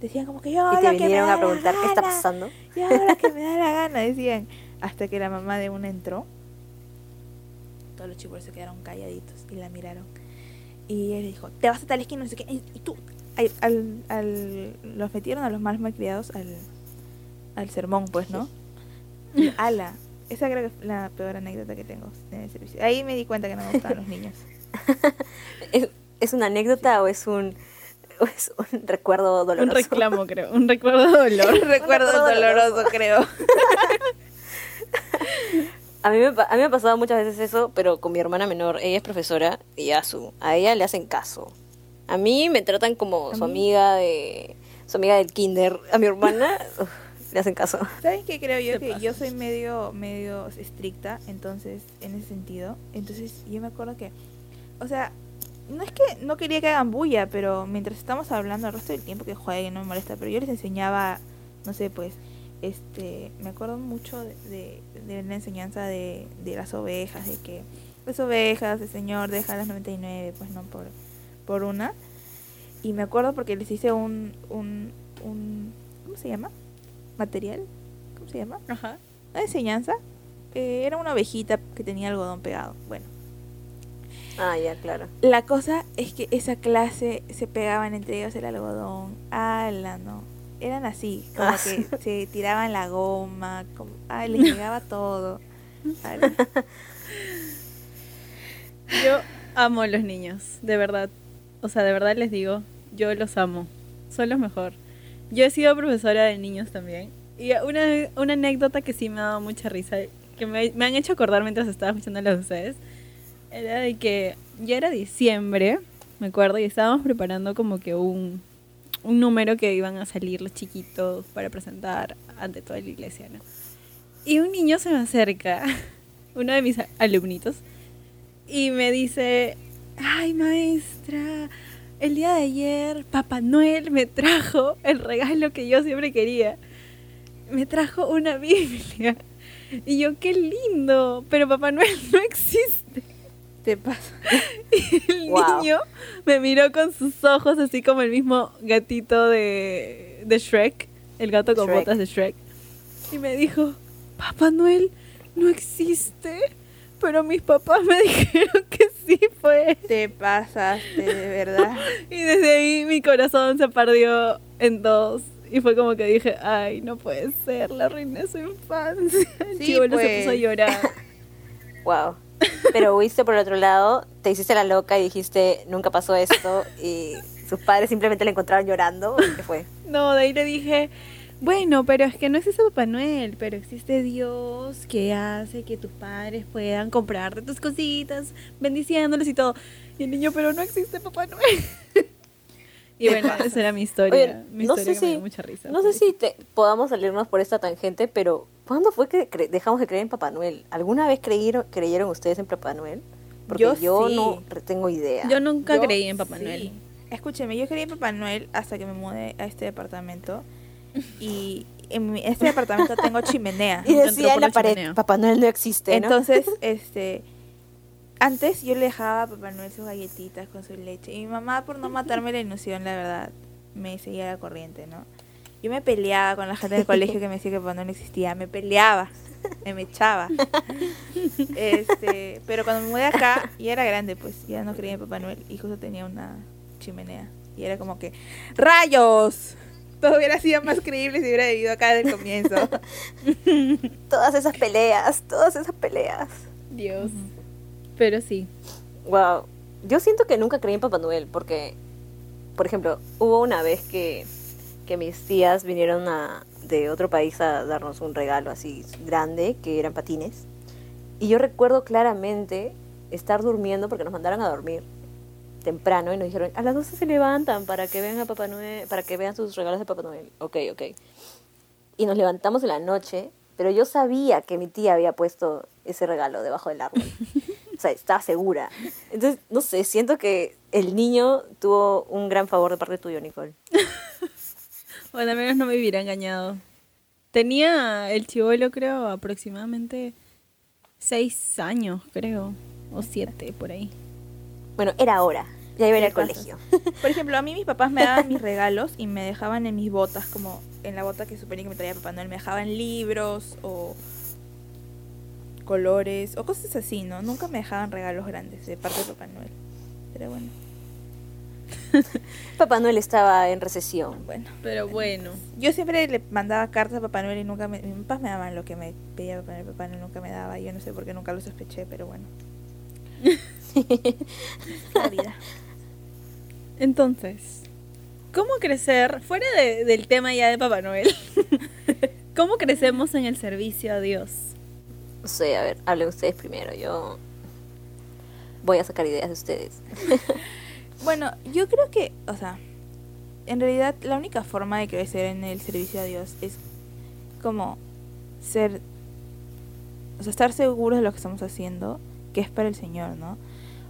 Decían como que yo Y te que me vinieron da a la preguntar qué está pasando. Hago lo que me da la gana, decían. Hasta que la mamá de una entró. Todos los chibolos se quedaron calladitos y la miraron. Y él dijo, te vas a tal esquina, no sé qué. Y tú, al, al, al- los metieron a los más malcriados al, al sermón, pues, ¿no? Y ala, esa creo que es la peor anécdota que tengo en el servicio. Ahí me di cuenta que no me gustaban los niños. ¿Es, es una anécdota o es un, o es un recuerdo doloroso? Un reclamo, creo. Un recuerdo de dolor. Un recuerdo doloroso, creo. A mí, me, pa- a mí me ha pasado muchas veces eso, pero con mi hermana menor. Ella es profesora y a, su, a ella le hacen caso. A mí me tratan como A su mí- amiga de su amiga del kinder. A mi hermana uf, le hacen caso. ¿Sabes qué creo yo? Que yo soy medio, medio estricta, entonces, en ese sentido. Entonces, yo me acuerdo que, o sea, no es que no quería que hagan bulla, pero mientras estamos hablando el resto del tiempo que jueguen, no me molesta, pero yo les enseñaba, no sé, pues, este, me acuerdo mucho de, de, de la enseñanza de, de las ovejas, de que las ovejas, el Señor deja las 99, pues no por, por una. Y me acuerdo porque les hice un, un, un ¿cómo se llama? Material, ¿cómo se llama? Ajá. Una enseñanza. que era una ovejita que tenía algodón pegado. Bueno, Ah, ya, claro. la cosa es que esa clase se pegaban entre ellos el algodón. Ala, no. Eran así, como Ah. que se tiraban la goma, como, ay, les llegaba todo. Yo amo a los niños, de verdad. O sea, de verdad les digo, yo los amo. Son los mejor. Yo he sido profesora de niños también. Y una, una anécdota que sí me ha dado mucha risa, que me, me han hecho acordar mientras estaba escuchando de ustedes, era de que ya era diciembre, me acuerdo, y estábamos preparando como que un, un número que iban a salir los chiquitos para presentar ante toda la iglesia, ¿no? Y un niño se me acerca, uno de mis alumnitos, y me dice, ay maestra, el día de ayer Papá Noel me trajo el regalo que yo siempre quería. Me trajo una Biblia. Y yo, qué lindo, pero Papá Noel no existe. Te pasa. Y el Wow. niño me miró con sus ojos así como el mismo gatito de, de Shrek, el gato con Shrek. botas de Shrek. Y me dijo, Papá Noel no existe, pero mis papás me dijeron que sí fue. Te pasaste, de verdad. Y desde ahí mi corazón se perdió en dos. Y fue como que dije, ay, no puede ser, la arruiné su infancia. El Sí, chibolo se pues. puso a llorar. Wow. Pero huiste por el otro lado, te hiciste la loca y dijiste, nunca pasó esto, y sus padres simplemente le encontraron llorando. ¿Qué fue? No, de ahí le dije, bueno, pero es que no existe Papá Noel, pero existe Dios que hace que tus padres puedan comprarte tus cositas, bendiciéndoles y todo. Y el niño, pero no existe Papá Noel. y bueno, esa era mi historia. Oye, mi no historia sé que me si, dio mucha risa. no sé si te, podamos salirnos por esta tangente, pero ¿cuándo fue que cre- dejamos de creer en Papá Noel? ¿Alguna vez creyeron, creyeron ustedes en Papá Noel? Porque Yo yo, sí. no tengo idea. Yo nunca Yo creí en Papá sí. Noel. Escúcheme, yo creí en Papá Noel hasta que me mudé a este departamento. Y en mi- este departamento tengo chimenea. y decía en la la pared, chimenea. Papá Noel no existe, ¿no? Entonces, este, antes yo le dejaba a Papá Noel sus galletitas con su leche. Y mi mamá, por no matarme la ilusión, la verdad, me seguía la corriente, ¿no? Yo me peleaba con la gente del colegio que me decía que Papá Noel no existía. Me peleaba, me echaba. Este, pero cuando me mudé acá, ya era grande, pues ya no creía en Papá Noel. Y justo tenía una chimenea. Y era como que, ¡rayos! Todo hubiera sido más creíble si hubiera vivido acá desde el comienzo. Todas esas peleas, todas esas peleas. Dios. Pero sí. Wow. Yo siento que nunca creí en Papá Noel porque, por ejemplo, hubo una vez que, que mis tías vinieron a, de otro país a darnos un regalo así grande, que eran patines. Y yo recuerdo claramente estar durmiendo porque nos mandaron a dormir temprano y nos dijeron, a las 12 se levantan para que vean a Papá Noel, para que vean sus regalos de Papá Noel. Ok, ok. Y nos levantamos en la noche, pero yo sabía que mi tía había puesto ese regalo debajo del árbol. Sea, estaba segura. Entonces, no sé, siento que el niño tuvo un gran favor de parte tuyo, Nicole. Bueno, al menos no me hubiera engañado. Tenía el chivolo, creo, aproximadamente seis años, creo. O siete, por ahí. Bueno, era hora. Ya iba a ir ¿Qué al colegio. Por ejemplo, a mí mis papás me daban mis regalos y me dejaban en mis botas, como en la bota que suponía que me traía Papá Noel, me dejaban libros o colores o cosas así, ¿no? Nunca me dejaban regalos grandes de parte de Papá Noel. Pero bueno, Papá Noel estaba en recesión. bueno. Pero bueno. Yo siempre le mandaba cartas a Papá Noel y nunca me... Mis papás me daban lo que me pedía Papá Noel, Papá Noel nunca me daba. Yo no sé por qué nunca lo sospeché, pero bueno. la vida. Entonces, ¿cómo crecer, fuera de- del tema ya de Papá Noel, cómo crecemos en el servicio a Dios? No sé, a ver, hablen ustedes primero. Yo voy a sacar ideas de ustedes. Bueno, yo creo que, o sea, en realidad la única forma de crecer en el servicio a Dios es como ser, o sea, estar seguros de lo que estamos haciendo, que es para el Señor, ¿no?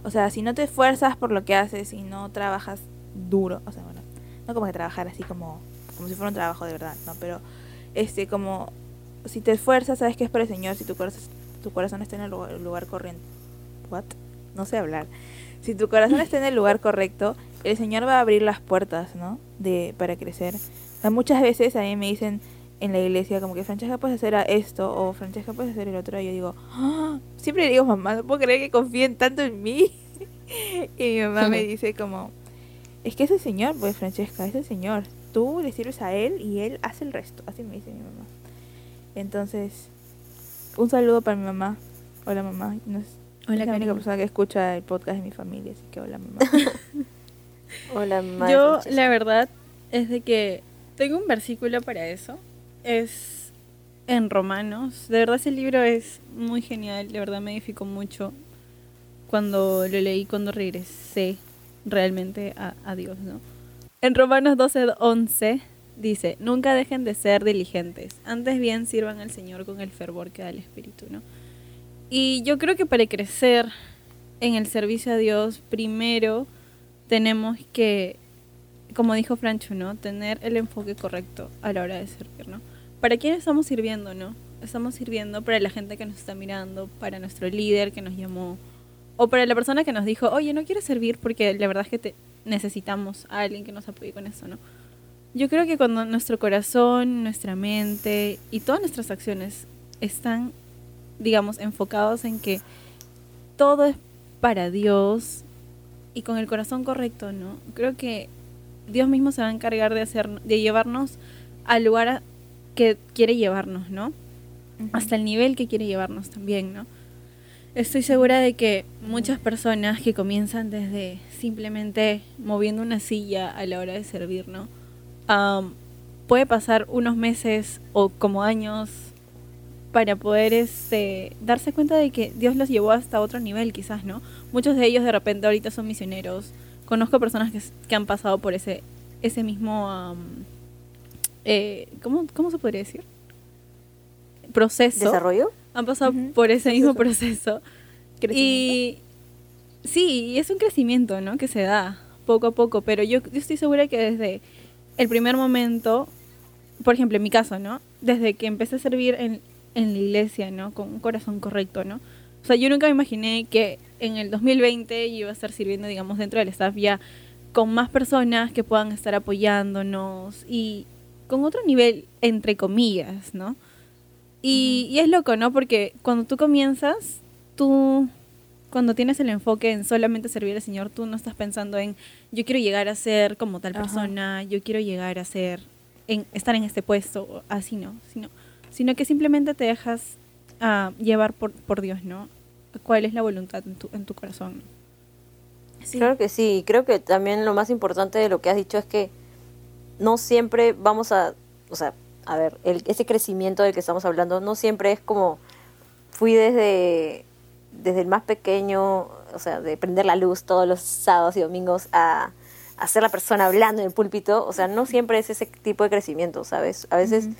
O sea, si no te esfuerzas por lo que haces y no trabajas duro, o sea, bueno, no como que trabajar así como, como si fuera un trabajo de verdad, ¿no? Pero, este, como, si te esfuerzas, sabes que es para el Señor, si tu corazón, tu corazón está en el lugar, lugar corriente, ¿what? No sé hablar. Si tu corazón está en el lugar correcto, el Señor va a abrir las puertas, ¿no? De, para crecer. sea, muchas veces a mí me dicen en la iglesia como que Francesca puedes hacer a esto o Francesca puedes hacer el otro y yo digo "Ah", siempre digo mamá no puedo creer que confíen tanto en mí y mi mamá me dice como es que es el señor pues Francesca es el señor tú le sirves a él y él hace el resto así me dice mi mamá entonces un saludo para mi mamá hola mamá no es, Hola, es la única persona que escucha el podcast de mi familia así que hola mamá Hola, madre Yo, la verdad, es de que tengo un versículo para eso. Es en Romanos. De verdad, ese libro es muy genial. De verdad, me edificó mucho cuando lo leí, cuando regresé realmente a, a Dios, ¿no? En Romanos 12, 11 dice: Nunca dejen de ser diligentes. Antes bien, sirvan al Señor con el fervor que da el Espíritu, ¿no? Y yo creo que para crecer en el servicio a Dios, primero tenemos que, como dijo Francho, ¿no? Tener el enfoque correcto a la hora de servir, ¿no? ¿Para quién estamos sirviendo, no? Estamos sirviendo para la gente que nos está mirando, para nuestro líder que nos llamó, o para la persona que nos dijo, oye, no quieres servir porque la verdad es que te necesitamos a alguien que nos apoye con eso, ¿no? Yo creo que cuando nuestro corazón, nuestra mente y todas nuestras acciones están, digamos, enfocados en que todo es para Dios y con el corazón correcto, ¿no? Creo que Dios mismo se va a encargar de hacer, de llevarnos al lugar a- que quiere llevarnos, ¿no? Hasta el nivel que quiere llevarnos también, ¿no? Estoy segura de que muchas personas que comienzan desde simplemente moviendo una silla a la hora de servir, ¿no? Puede pasar unos meses o como años para poder este darse cuenta de que Dios los llevó hasta otro nivel quizás, ¿no? Muchos de ellos de repente ahorita son misioneros. Conozco personas que, han pasado por ese ese mismo eh, ¿cómo, ¿cómo se podría decir? proceso. ¿Desarrollo? Han pasado por ese mismo proceso. Y sí, y es un crecimiento, ¿no? Que se da poco a poco, pero yo, yo estoy segura que desde el primer momento, por ejemplo, en mi caso, ¿no? Desde que empecé a servir en, en la iglesia, ¿no? Con un corazón correcto, ¿no? O sea, yo nunca me imaginé que en el 2020 yo iba a estar sirviendo, digamos, dentro del staff ya con más personas que puedan estar apoyándonos y con otro nivel, entre comillas, ¿no? Y, y es loco, ¿no? Porque cuando tú comienzas, tú, cuando tienes el enfoque en solamente servir al Señor, tú no estás pensando en, yo quiero llegar a ser como tal Ajá. persona, yo quiero llegar a ser, en, estar en este puesto, así no, sino, sino que simplemente te dejas ah, llevar por, por Dios, ¿no? ¿Cuál es la voluntad en tu, en tu corazón? Sí. Claro que sí, y creo que también lo más importante de lo que has dicho es que no siempre vamos a, o sea, a ver, el, ese crecimiento del que estamos hablando no siempre es como fui desde, desde el más pequeño, o sea, de prender la luz todos los sábados y domingos a, a ser la persona hablando en el púlpito, o sea, no siempre es ese tipo de crecimiento, ¿sabes? A veces Ujú.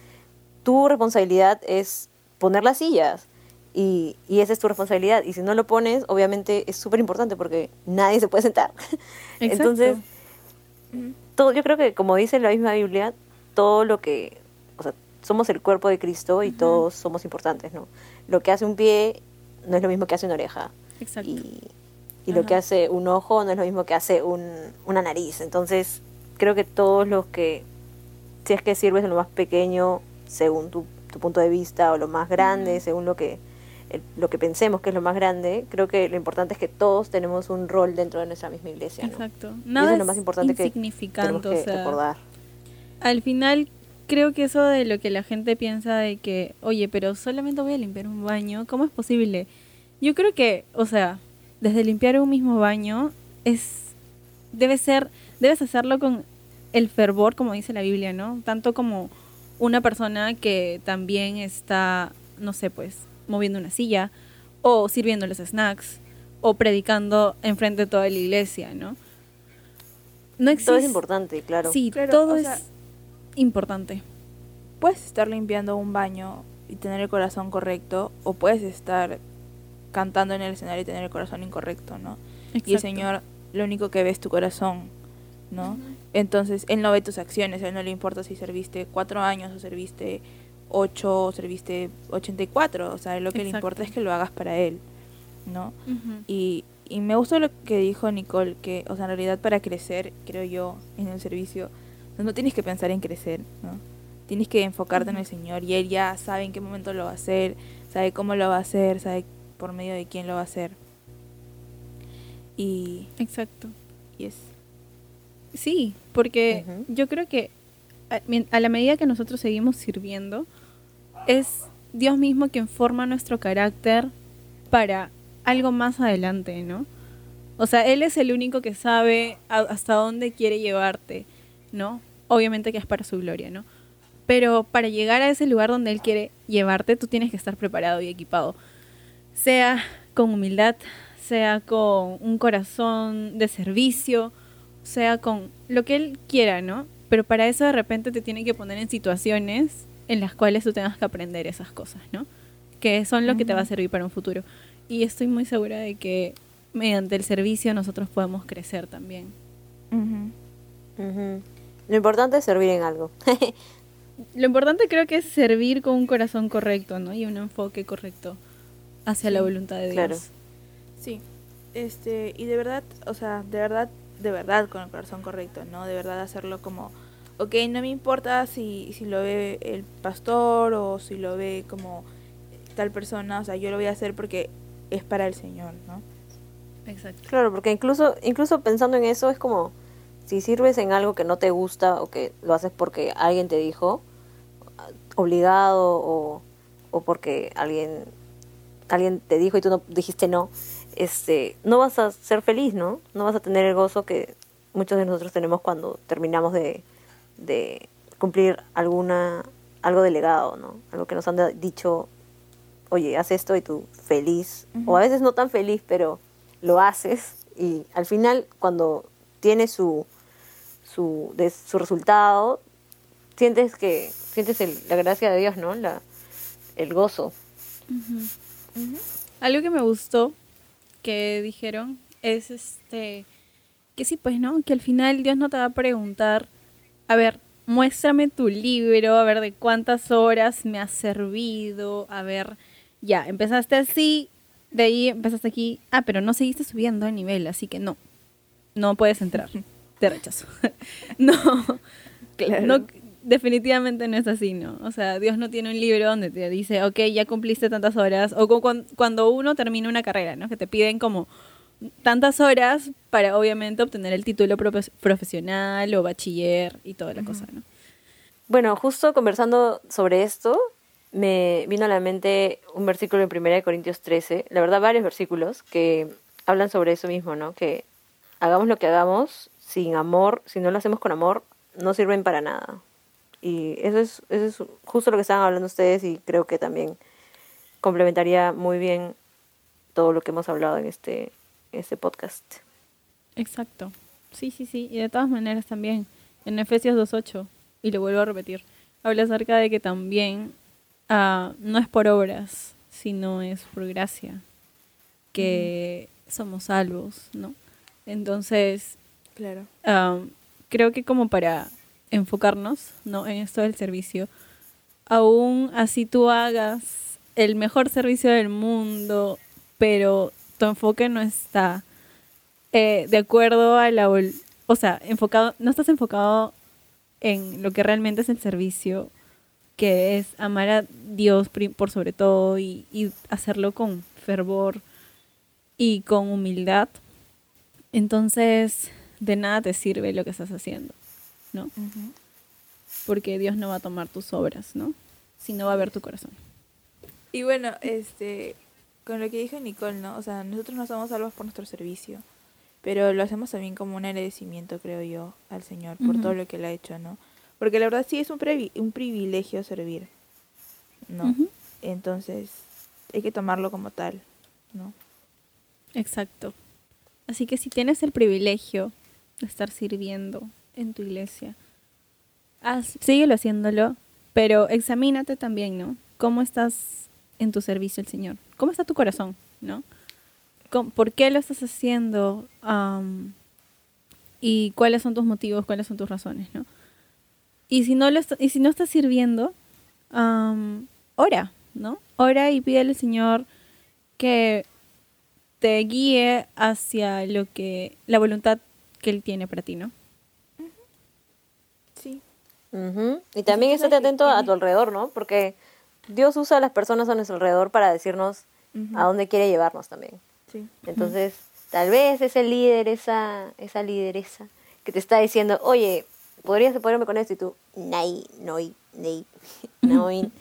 tu responsabilidad es poner las sillas. Y, y esa es tu responsabilidad. Y si no lo pones, obviamente es súper importante porque nadie se puede sentar. Entonces, todo, yo creo que como dice la misma Biblia, todo lo que, o sea, somos el cuerpo de Cristo y todos somos importantes, ¿no? Lo que hace un pie no es lo mismo que hace una oreja. Exacto. Y, y lo que hace un ojo no es lo mismo que hace un, una nariz. Entonces, creo que todos los que, si es que sirves en lo más pequeño, según tu, tu punto de vista, o lo más grande, según lo que, el- lo que pensemos que es lo más grande, creo que lo importante es que todos tenemos un rol dentro de nuestra misma iglesia, ¿no? Exacto. Y Nada eso es lo más importante que tenemos que o sea, recordar. al final creo que eso de lo que la gente piensa de que, oye, pero solamente voy a limpiar un baño, ¿cómo es posible? Yo creo que, o sea, desde limpiar un mismo baño es debe ser debes hacerlo con el fervor, como dice la Biblia, ¿no? Tanto como una persona que también está, no sé, pues, moviendo una silla o sirviendo los snacks o predicando enfrente de toda la iglesia, ¿no? No existe Todo es importante, claro. Sí, Claro, todo o es importante. puedes estar limpiando un baño y tener el corazón correcto o puedes estar cantando en el escenario y tener el corazón incorrecto, ¿no? Y el. Señor lo único que ve es tu corazón, ¿no? Entonces, Él no ve tus acciones, A Él no le importa si serviste cuatro años o serviste ocho o serviste 84, o sea, lo que le importa es que lo hagas para Él, ¿no? Y, y me gustó lo que dijo Nicole, que, o sea, en realidad para crecer, creo yo, en el servicio, No tienes que pensar en crecer, ¿no? Tienes que enfocarte en el Señor y Él ya sabe en qué momento lo va a hacer, sabe cómo lo va a hacer, sabe por medio de quién lo va a hacer. Y, Exacto. y es... Sí, porque yo creo que a, la medida que nosotros seguimos sirviendo, es Dios mismo quien forma nuestro carácter para algo más adelante, ¿no? O sea, Él es el único que sabe a- hasta dónde quiere llevarte, ¿no? Obviamente que es para su gloria, ¿no? Pero para llegar a ese lugar donde Él quiere llevarte, tú tienes que estar preparado y equipado. Sea con humildad, sea con un corazón de servicio, sea con lo que Él quiera, ¿no? Pero para eso de repente te tiene que poner en situaciones en las cuales tú tengas que aprender esas cosas, ¿no? Que son lo que te va a servir para un futuro. Y estoy muy segura de que mediante el servicio nosotros podemos crecer también. Lo importante es servir en algo. Lo importante creo que es servir con un corazón correcto, ¿no? Y un enfoque correcto hacia la voluntad de Dios. claro. Sí, este, y de verdad, o sea, de verdad, de verdad con el corazón correcto, ¿no? De verdad hacerlo como, ok, no me importa si, si lo ve el pastor o si lo ve como tal persona, o sea, yo lo voy a hacer porque es para el Señor, ¿no? Exacto. Claro, porque incluso, incluso pensando en eso es como si sirves en algo que no te gusta o que lo haces porque alguien te dijo, obligado o, o porque alguien, alguien te dijo y tú no dijiste no, este, no vas a ser feliz, ¿no? No vas a tener el gozo que muchos de nosotros tenemos cuando terminamos de, de cumplir alguna, algo delegado, ¿no? Algo que nos han dicho, oye, haz esto y tú feliz, o a veces no tan feliz, pero lo haces y al final cuando tiene su, su, de, su resultado, sientes que sientes el- la gracia de Dios, ¿no? La, el gozo. Algo que me gustó que dijeron es este que sí, pues, ¿no? Que al final Dios no te va a preguntar, a ver, muéstrame tu libro, a ver de cuántas horas me has servido, a ver, ya, empezaste así, de ahí empezaste aquí, ah, pero no seguiste subiendo de nivel, así que no, no puedes entrar, te rechazo. no, Claro. no, definitivamente no es así, ¿no? O sea, Dios no tiene un libro donde te dice, ok, ya cumpliste tantas horas, o cu- cuan- cuando uno termina una carrera, ¿no? Que te piden como tantas horas para obviamente obtener el título profe- profesional o bachiller y toda la cosa, ¿no? Bueno, justo conversando sobre esto, me vino a la mente un versículo en 1 Corintios 13, la verdad varios versículos que hablan sobre eso mismo, ¿no? Que hagamos lo que hagamos sin amor, si no lo hacemos con amor, no sirven para nada. Y eso es, eso es justo lo que estaban hablando ustedes y creo que también complementaría muy bien todo lo que hemos hablado en este, en este podcast. Exacto. Sí, sí, sí. Y de todas maneras también, en Efesios 2.8, y lo vuelvo a repetir, habla acerca de que también ah, no es por obras, sino es por gracia, que somos salvos, ¿no? Entonces, Claro. Creo que como para enfocarnos ¿no? en esto del servicio, aún así tú hagas el mejor servicio del mundo, pero tu enfoque no está eh, de acuerdo a la... O sea, enfocado, no estás enfocado en lo que realmente es el servicio, que es amar a Dios por sobre todo y hacerlo con fervor y con humildad. Entonces, de nada te sirve lo que estás haciendo, ¿no? Porque Dios no va a tomar tus obras, ¿no? Sino va a ver tu corazón. Y bueno, este, con lo que dijo Nicole, ¿no? O sea, nosotros no somos salvos por nuestro servicio, pero lo hacemos también como un agradecimiento, creo yo, al Señor por todo lo que Él ha hecho, ¿no? Porque la verdad sí es un, un privilegio servir, ¿no? Entonces, hay que tomarlo como tal, ¿no? Exacto. Así que si tienes el privilegio estar sirviendo en tu iglesia, haz, síguelo haciéndolo, pero examínate también, ¿no? ¿Cómo estás en tu servicio al Señor? ¿Cómo está tu corazón, no? ¿Cómo- ¿Por qué lo estás haciendo? ¿Y cuáles son tus motivos? ¿Cuáles son tus razones, no? Y si no, lo est- y si no estás sirviendo, ora, ¿no? Ora y pídele al Señor que te guíe hacia lo que la voluntad que él tiene para ti, ¿no? Sí. Ujú. Y también estate que atento a tu alrededor, ¿no? Porque Dios usa a las personas a nuestro alrededor para decirnos a dónde quiere llevarnos también. Sí. Entonces, tal vez ese líder, esa, esa lideresa que te está diciendo, oye, podrías apoyarme con esto y tú, nay, noi, nei, noi.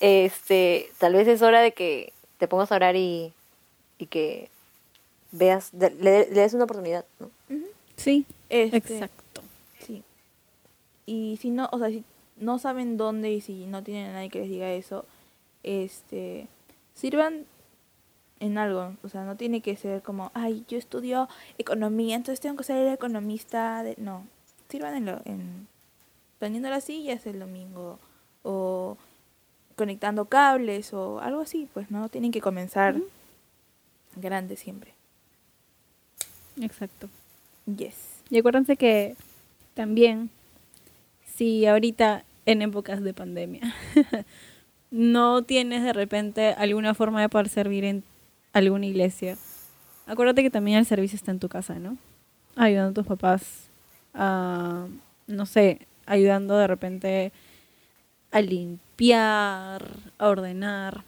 este, tal vez es hora de que te pongas a orar y, y que veas, de- le, le des una oportunidad, ¿no? Sí, Este, exacto. Sí. Y si no, o sea, si no saben dónde y si no tienen a nadie que les diga eso, este, sirvan en algo. O sea, no tiene que ser como, ay, yo estudio economía, entonces tengo que ser el economista. De... No, sirvan en, lo, en prendiendo las sillas el domingo o conectando cables o algo así. Pues no, tienen que comenzar grande siempre. Exacto. Yes. Y acuérdense que también, si ahorita en épocas de pandemia no tienes de repente alguna forma de poder servir en alguna iglesia, acuérdate que también el servicio está en tu casa, ¿no? Ayudando a tus papás, a, no sé, ayudando de repente a limpiar, a ordenar,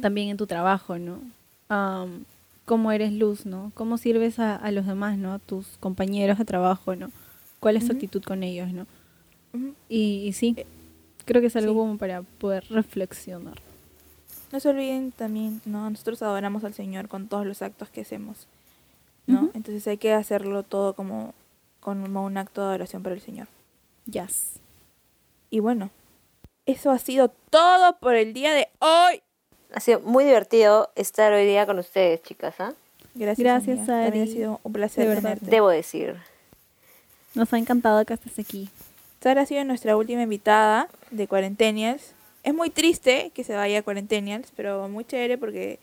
también en tu trabajo, ¿no? Am, cómo eres luz, ¿no? Cómo sirves a, a los demás, ¿no? A tus compañeros de trabajo, ¿no? ¿Cuál es tu actitud con ellos, ¿no? Y, y sí, creo que es algo sí. como para poder reflexionar. No se olviden también, ¿no? Nosotros adoramos al Señor con todos los actos que hacemos, ¿no? Entonces hay que hacerlo todo como, como un acto de adoración para el Señor. Yes. Y bueno, eso ha sido todo por el día de hoy. Ha sido muy divertido estar hoy día con ustedes, chicas, ¿ah? Gracias, Gracias. También ha sido un placer De verdad. tenerte. Debo decir. Nos ha encantado que estés aquí. Sara ha sido nuestra última invitada de Cuarentenials. Es muy triste que se vaya a Cuarentenials, pero muy chévere porque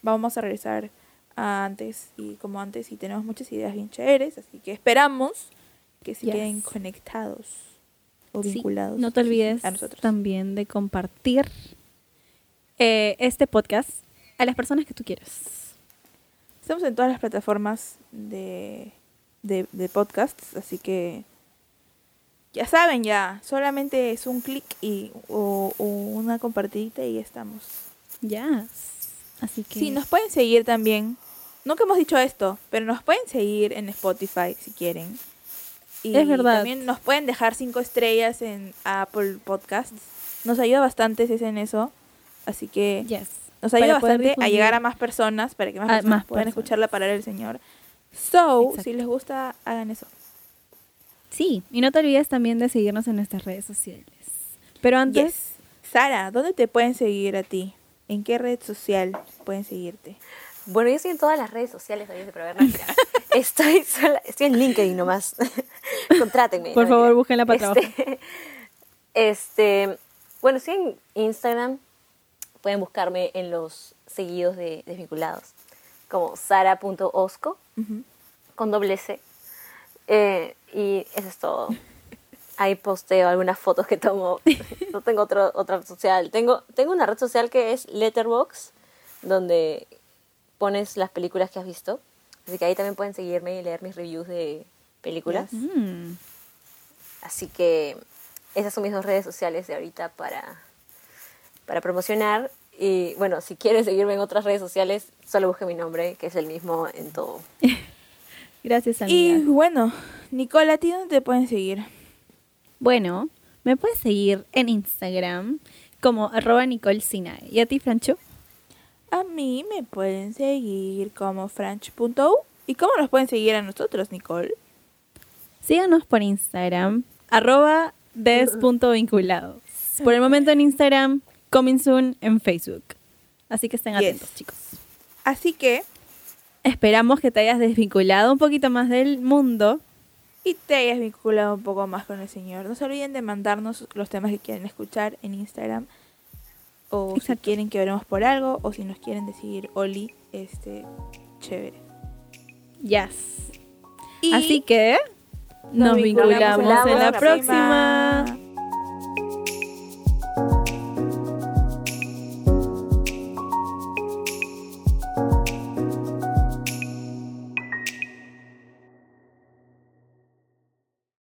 vamos a regresar a antes y como antes y tenemos muchas ideas bien chéveres, así que esperamos que se Yes. queden conectados o Sí, vinculados no te olvides a nosotros. también de compartir eh, este podcast a las personas que tú quieras. Estamos en todas las plataformas de, de, de podcasts, así que ya saben ya, solamente es un clic y o, o una compartidita y ya estamos. Yes. Así que Sí, nos pueden seguir también. Nunca hemos dicho esto, pero nos pueden seguir en Spotify si quieren. Y Es verdad. También nos pueden dejar cinco estrellas en Apple Podcasts. Nos ayuda bastante si hacen eso. Así que yes. nos ayuda bastante a llegar a más personas para que más personas más puedan personas. escuchar la palabra del Señor. So, Exacto. si les gusta, hagan eso. Sí, y no te olvides también de seguirnos en nuestras redes sociales. Pero antes, Yes. Sara, ¿dónde te pueden seguir a ti? ¿En qué red social pueden seguirte? Bueno, yo estoy en todas las redes sociales, obviamente, pero a ver, no, mentira. estoy, sola- estoy en LinkedIn nomás. Contrátenme. por no, favor, búsquenla para. Este, este, bueno, estoy en Instagram. Pueden buscarme en los seguidos de Desvinculados, como sara.osco, con doble C. Eh, y eso es todo. Ahí posteo algunas fotos que tomo. No tengo otro, otra red social. Tengo, tengo una red social que es Letterbox, donde pones las películas que has visto. Así que ahí también pueden seguirme y leer mis reviews de películas. Mm, Así que esas son mis dos redes sociales de ahorita para, para promocionar. Y bueno, si quieren seguirme en otras redes sociales, solo busquen mi nombre, que es el mismo en todo. gracias, Y amiga. bueno, Nicola, ¿a ti dónde te pueden seguir? Bueno, me puedes seguir en Instagram como arroba Nicole Sinae. ¿Y a ti, Francho? A mí me pueden seguir como franch.u. ¿Y cómo nos pueden seguir a nosotros, Nicole? Síganos por Instagram, arroba des.vinculados. Por el momento en Instagram, coming soon en Facebook. Así que estén Yes. atentos, chicos. Así que, Esperamos que te hayas desvinculado un poquito más del mundo. y te hayas vinculado un poco más con el Señor. No se olviden de mandarnos los temas que quieren escuchar en Instagram. O si Exacto. quieren que oremos por algo. O si nos quieren decir Oli, este, chévere. Yes. Y Así que nos, nos vinculamos, vinculamos en la en la próxima. próxima.